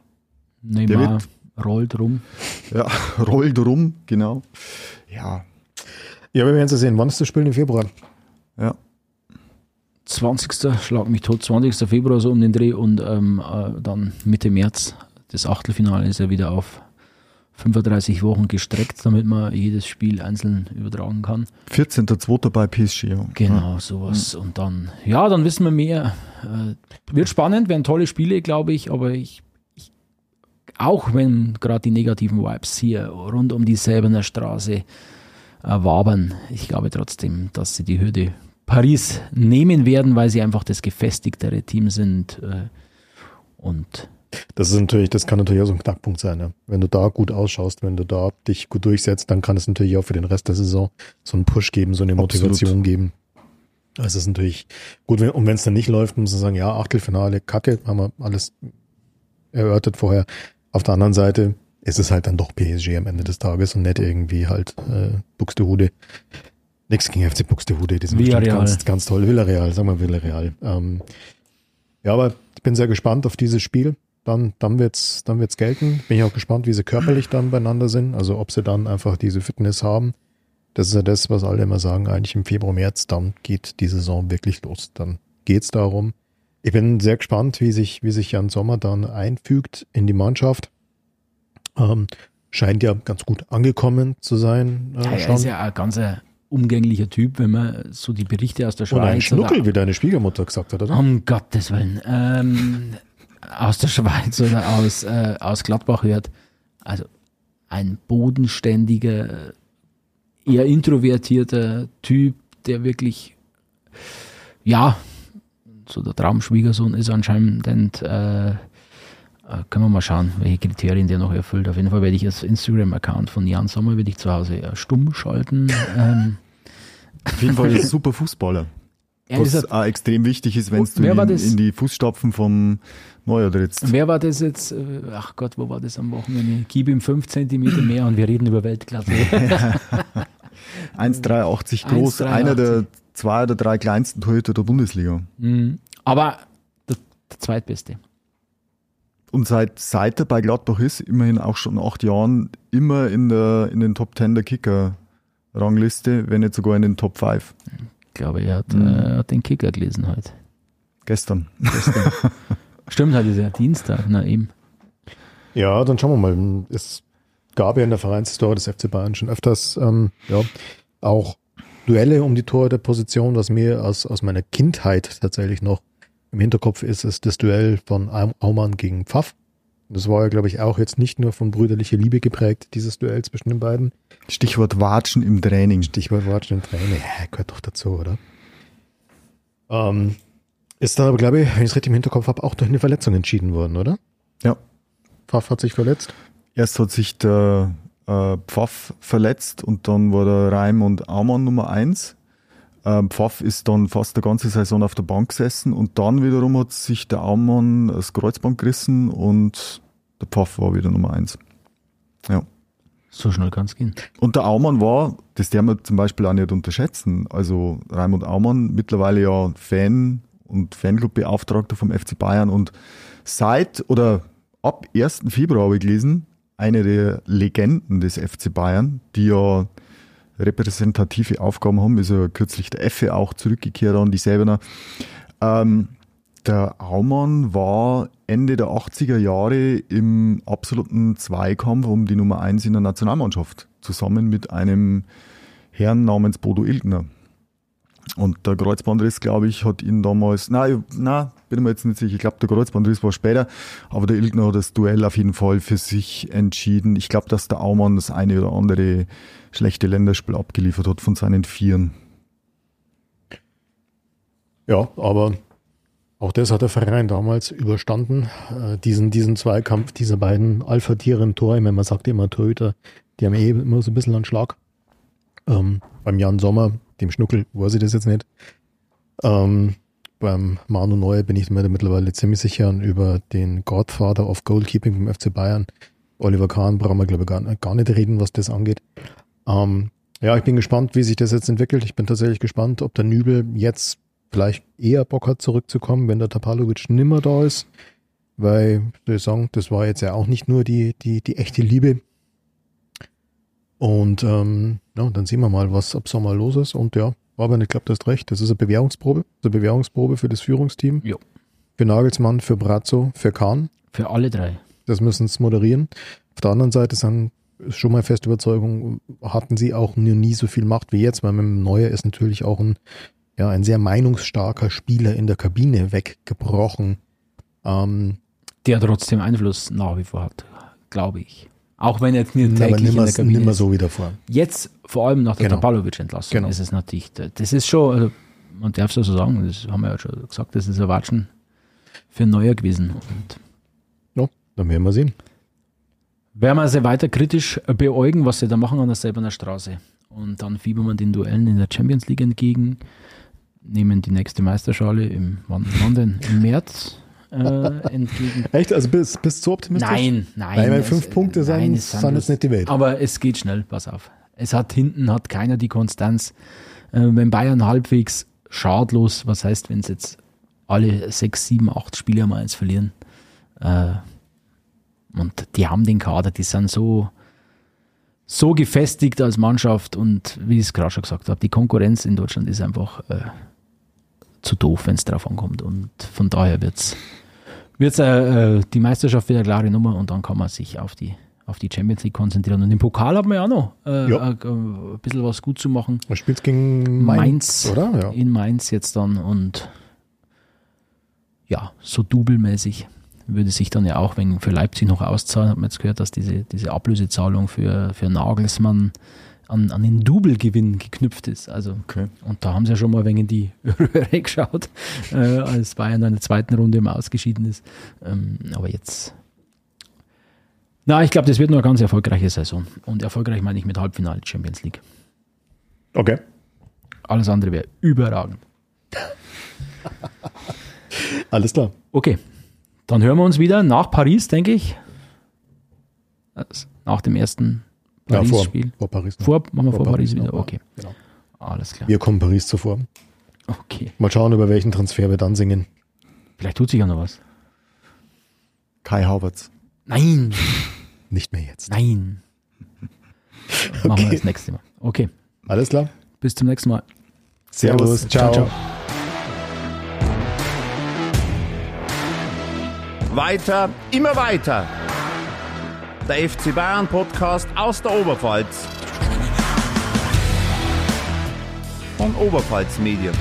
Neymar rollt rum. Ja, [LAUGHS] rollt rum, genau. Ja. Ja, wir werden es sehen. Wann ist das Spiel im Februar? Ja. 20. Schlag mich tot, 20. Februar so um den Dreh und ähm, äh, dann Mitte März. Das Achtelfinale ist ja wieder auf 35 Wochen gestreckt, damit man jedes Spiel einzeln übertragen kann. 14.2. bei PSG. Ja. Genau, sowas. Und dann, ja, dann wissen wir mehr. Äh, wird spannend, werden tolle Spiele, glaube ich, aber ich, ich auch wenn gerade die negativen Vibes hier rund um die Säbener Straße äh, wabern, ich glaube trotzdem, dass sie die Hürde Paris nehmen werden, weil sie einfach das gefestigtere Team sind. Äh, und das ist natürlich, das kann natürlich auch so ein Knackpunkt sein. Ja. Wenn du da gut ausschaust, wenn du da dich gut durchsetzt, dann kann es natürlich auch für den Rest der Saison so einen Push geben, so eine Motivation Absolut. geben. Das ist natürlich gut. Und wenn es dann nicht läuft, muss man sagen, ja, Achtelfinale, Kacke, haben wir alles erörtert vorher. Auf der anderen Seite ist es halt dann doch PSG am Ende des Tages und nicht irgendwie halt äh, Buxtehude. Nichts gegen FC Buxtehude, die sind Villarreal. ganz, ganz toll. Villarreal, sagen wir Villarreal. Ähm, ja, aber ich bin sehr gespannt auf dieses Spiel dann, dann wird's, dann wird's gelten. Bin ich auch gespannt, wie sie körperlich dann beieinander sind. Also ob sie dann einfach diese Fitness haben. Das ist ja das, was alle immer sagen, eigentlich im Februar, März, dann geht die Saison wirklich los. Dann geht's darum. Ich bin sehr gespannt, wie sich, wie sich Jan Sommer dann einfügt in die Mannschaft. Ähm, scheint ja ganz gut angekommen zu sein. Äh, ja, er ist ja ein ganz umgänglicher Typ, wenn man so die Berichte aus der Schweiz. Und ein Schnuckel, wie deine Schwiegermutter gesagt hat, oder? Um Gottes Willen. Ähm, [LAUGHS] aus der Schweiz oder aus, äh, aus Gladbach hört. Also ein bodenständiger, eher introvertierter Typ, der wirklich, ja, so der Traumschwiegersohn ist anscheinend. Äh, äh, können wir mal schauen, welche Kriterien der noch erfüllt. Auf jeden Fall werde ich das Instagram-Account von Jan Sommer werde ich zu Hause äh, stumm schalten. Ähm. Auf jeden Fall ist ein super Fußballer. [LAUGHS] Er was auch extrem wichtig ist, wenn du in, in, die Fußstapfen vom Neuer trittst. Wer war das jetzt? Äh, ach Gott, wo war das am Wochenende? Gib ihm 5 cm mehr und wir reden über Weltklasse. [LAUGHS] 1,83 groß, 1, einer der zwei oder drei kleinsten Torhüter der Bundesliga. Mhm. Aber der, der zweitbeste. Und seit, seit er bei Gladbach ist, immerhin auch schon acht Jahren, immer in, der, in den Top 10 der Kicker-Rangliste, wenn nicht sogar in den Top 5. Ich glaube, er hat, mhm. äh, hat den Kicker gelesen heute. Gestern. Gestern. [LAUGHS] Stimmt, heute ist ja Dienstag, na eben. Ja, dann schauen wir mal. Es gab ja in der Vereinshistorie des FC Bayern schon öfters ähm, ja, auch Duelle um die Tore der Position, was mir aus, aus meiner Kindheit tatsächlich noch im Hinterkopf ist, ist das Duell von Aumann gegen Pfaff. Das war ja, glaube ich, auch jetzt nicht nur von brüderlicher Liebe geprägt, dieses Duell zwischen den beiden. Stichwort Watschen im Training. Stichwort Watschen im Training. Ja, gehört doch dazu, oder? Ähm, ist dann aber, glaube ich, wenn ich es richtig im Hinterkopf habe, auch durch eine Verletzung entschieden worden, oder? Ja. Pfaff hat sich verletzt? Erst hat sich der äh, Pfaff verletzt und dann war der Reim und Aumann Nummer eins. Ähm, Pfaff ist dann fast eine ganze Saison auf der Bank gesessen und dann wiederum hat sich der Aumann das Kreuzband gerissen und der Pfaff war wieder Nummer eins. Ja. So schnell kann es gehen. Und der Aumann war, das darf man zum Beispiel auch nicht unterschätzen. Also Raimund Aumann, mittlerweile ja Fan und Fanclub-Beauftragter vom FC Bayern und seit oder ab 1. Februar habe ich gelesen, eine der Legenden des FC Bayern, die ja repräsentative Aufgaben haben, ist ja kürzlich der Effe auch zurückgekehrt an die Säbener. Ähm, der Aumann war Ende der 80er Jahre im absoluten Zweikampf um die Nummer 1 in der Nationalmannschaft, zusammen mit einem Herrn namens Bodo Ilgner. Und der Kreuzbandriss, glaube ich, hat ihn damals, nein, nein, bin mir jetzt nicht sicher, ich glaube, der Kreuzbandriss war später, aber der Ilgner hat das Duell auf jeden Fall für sich entschieden. Ich glaube, dass der Aumann das eine oder andere schlechte Länderspiel abgeliefert hat von seinen Vieren. Ja, aber auch das hat der Verein damals überstanden, äh, diesen, diesen Zweikampf dieser beiden Alpha-Tiere im Tor. Ich man sagt immer Torhüter, die haben eh immer so ein bisschen einen Schlag. Ähm, beim Jan Sommer, dem Schnuckel, weiß ich das jetzt nicht. Ähm, beim Manu Neue bin ich mir mittlerweile ziemlich sicher und über den Godfather of Goalkeeping beim FC Bayern, Oliver Kahn, brauchen wir glaube ich gar, gar nicht reden, was das angeht. Ähm, ja, ich bin gespannt, wie sich das jetzt entwickelt. Ich bin tatsächlich gespannt, ob der Nübel jetzt vielleicht eher Bock hat, zurückzukommen, wenn der Tapalovic nimmer da ist. Weil, soll ich sagen, das war jetzt ja auch nicht nur die, die, die echte Liebe. Und ähm, ja, dann sehen wir mal, was ab Sommer los ist. Und ja, aber ich glaube, du hast recht. Das ist eine Bewährungsprobe. Das ist eine Bewährungsprobe für das Führungsteam. Jo. Für Nagelsmann, für Brazzo, für Kahn. Für alle drei. Das müssen sie moderieren. Auf der anderen Seite sind schon mal feste Überzeugung, hatten sie auch nie, nie so viel Macht wie jetzt, weil mit dem Neuer ist natürlich auch ein, ja, ein sehr meinungsstarker Spieler in der Kabine weggebrochen. Ähm, Der trotzdem Einfluss nach wie vor hat, glaube ich. Auch wenn jetzt nicht aber täglich in nimmer, der Kabine nimmer ist. so wie davor. Jetzt, vor allem nach der Genau. Tapalovic-Entlassung, Genau. ist es natürlich, das ist schon, also man darf es so sagen, das haben wir ja schon gesagt, das ist ein Watschen für ein Neuer gewesen. Und Ja, dann werden wir sehen. werden wir sie weiter kritisch beäugen, was sie da machen an der Selberner Straße. Und dann fiebern wir den Duellen in der Champions League entgegen, nehmen die nächste Meisterschale im, wann, wann denn? Im März äh, [LAUGHS] entgegen. Echt? Also bist, bist du so optimistisch? Nein, nein. Nein, weil es- fünf Punkte sind- es sind jetzt nicht die Welt. Aber es geht schnell, pass auf. Es hat hinten hat keiner die Konstanz. Äh, wenn Bayern halbwegs schadlos, was heißt, wenn sie jetzt alle sechs, sieben, acht Spiele mal eins verlieren. Äh, und die haben den Kader, die sind so, so gefestigt als Mannschaft und wie ich es gerade schon gesagt habe, die Konkurrenz in Deutschland ist einfach äh, zu doof, wenn es drauf ankommt. Und von daher wird's wird's äh, äh, die Meisterschaft wieder eine klare Nummer und dann kann man sich auf die, auf die Champions League konzentrieren. Und im Pokal haben wir ja auch noch äh, Ja. äh, ein bisschen was gut zu machen. Du spielst gegen Mainz, Mainz, oder? Ja. in Mainz jetzt dann und ja, so dubelmäßig würde sich dann ja auch wegen für Leipzig noch auszahlen. Hat man jetzt gehört, dass diese, diese Ablösezahlung für, für Nagelsmann an, an den Double-Gewinn geknüpft ist. Also, Okay. und da haben sie ja schon mal wegen die [LAUGHS] Röhre geschaut, äh, als Bayern in der zweiten Runde immer ausgeschieden ist. Ähm, aber jetzt. Na, ich glaube, das wird nur eine ganz erfolgreiche Saison. Und erfolgreich meine ich mit Halbfinale Champions League. Okay. Alles andere wäre überragend. Alles klar. Okay, dann hören wir uns wieder nach Paris, denke ich. Also nach dem ersten Ja, vor, Paris-Spiel. vor Paris. noch. vor, machen wir vor, Paris, genau. wieder. Okay, Genau. alles klar. Wir kommen Paris zuvor. Okay, Mal schauen, über welchen Transfer wir dann singen. vielleicht tut sich ja noch was. Kai Havertz. Nein, Nicht mehr jetzt. nein. [LAUGHS] Machen Okay. wir das nächste Mal. Okay, Alles klar. bis zum nächsten Mal. Servus. Ciao. ciao. Weiter, immer weiter. Der FC Bayern Podcast aus der Oberpfalz. Von Oberpfalz Medien.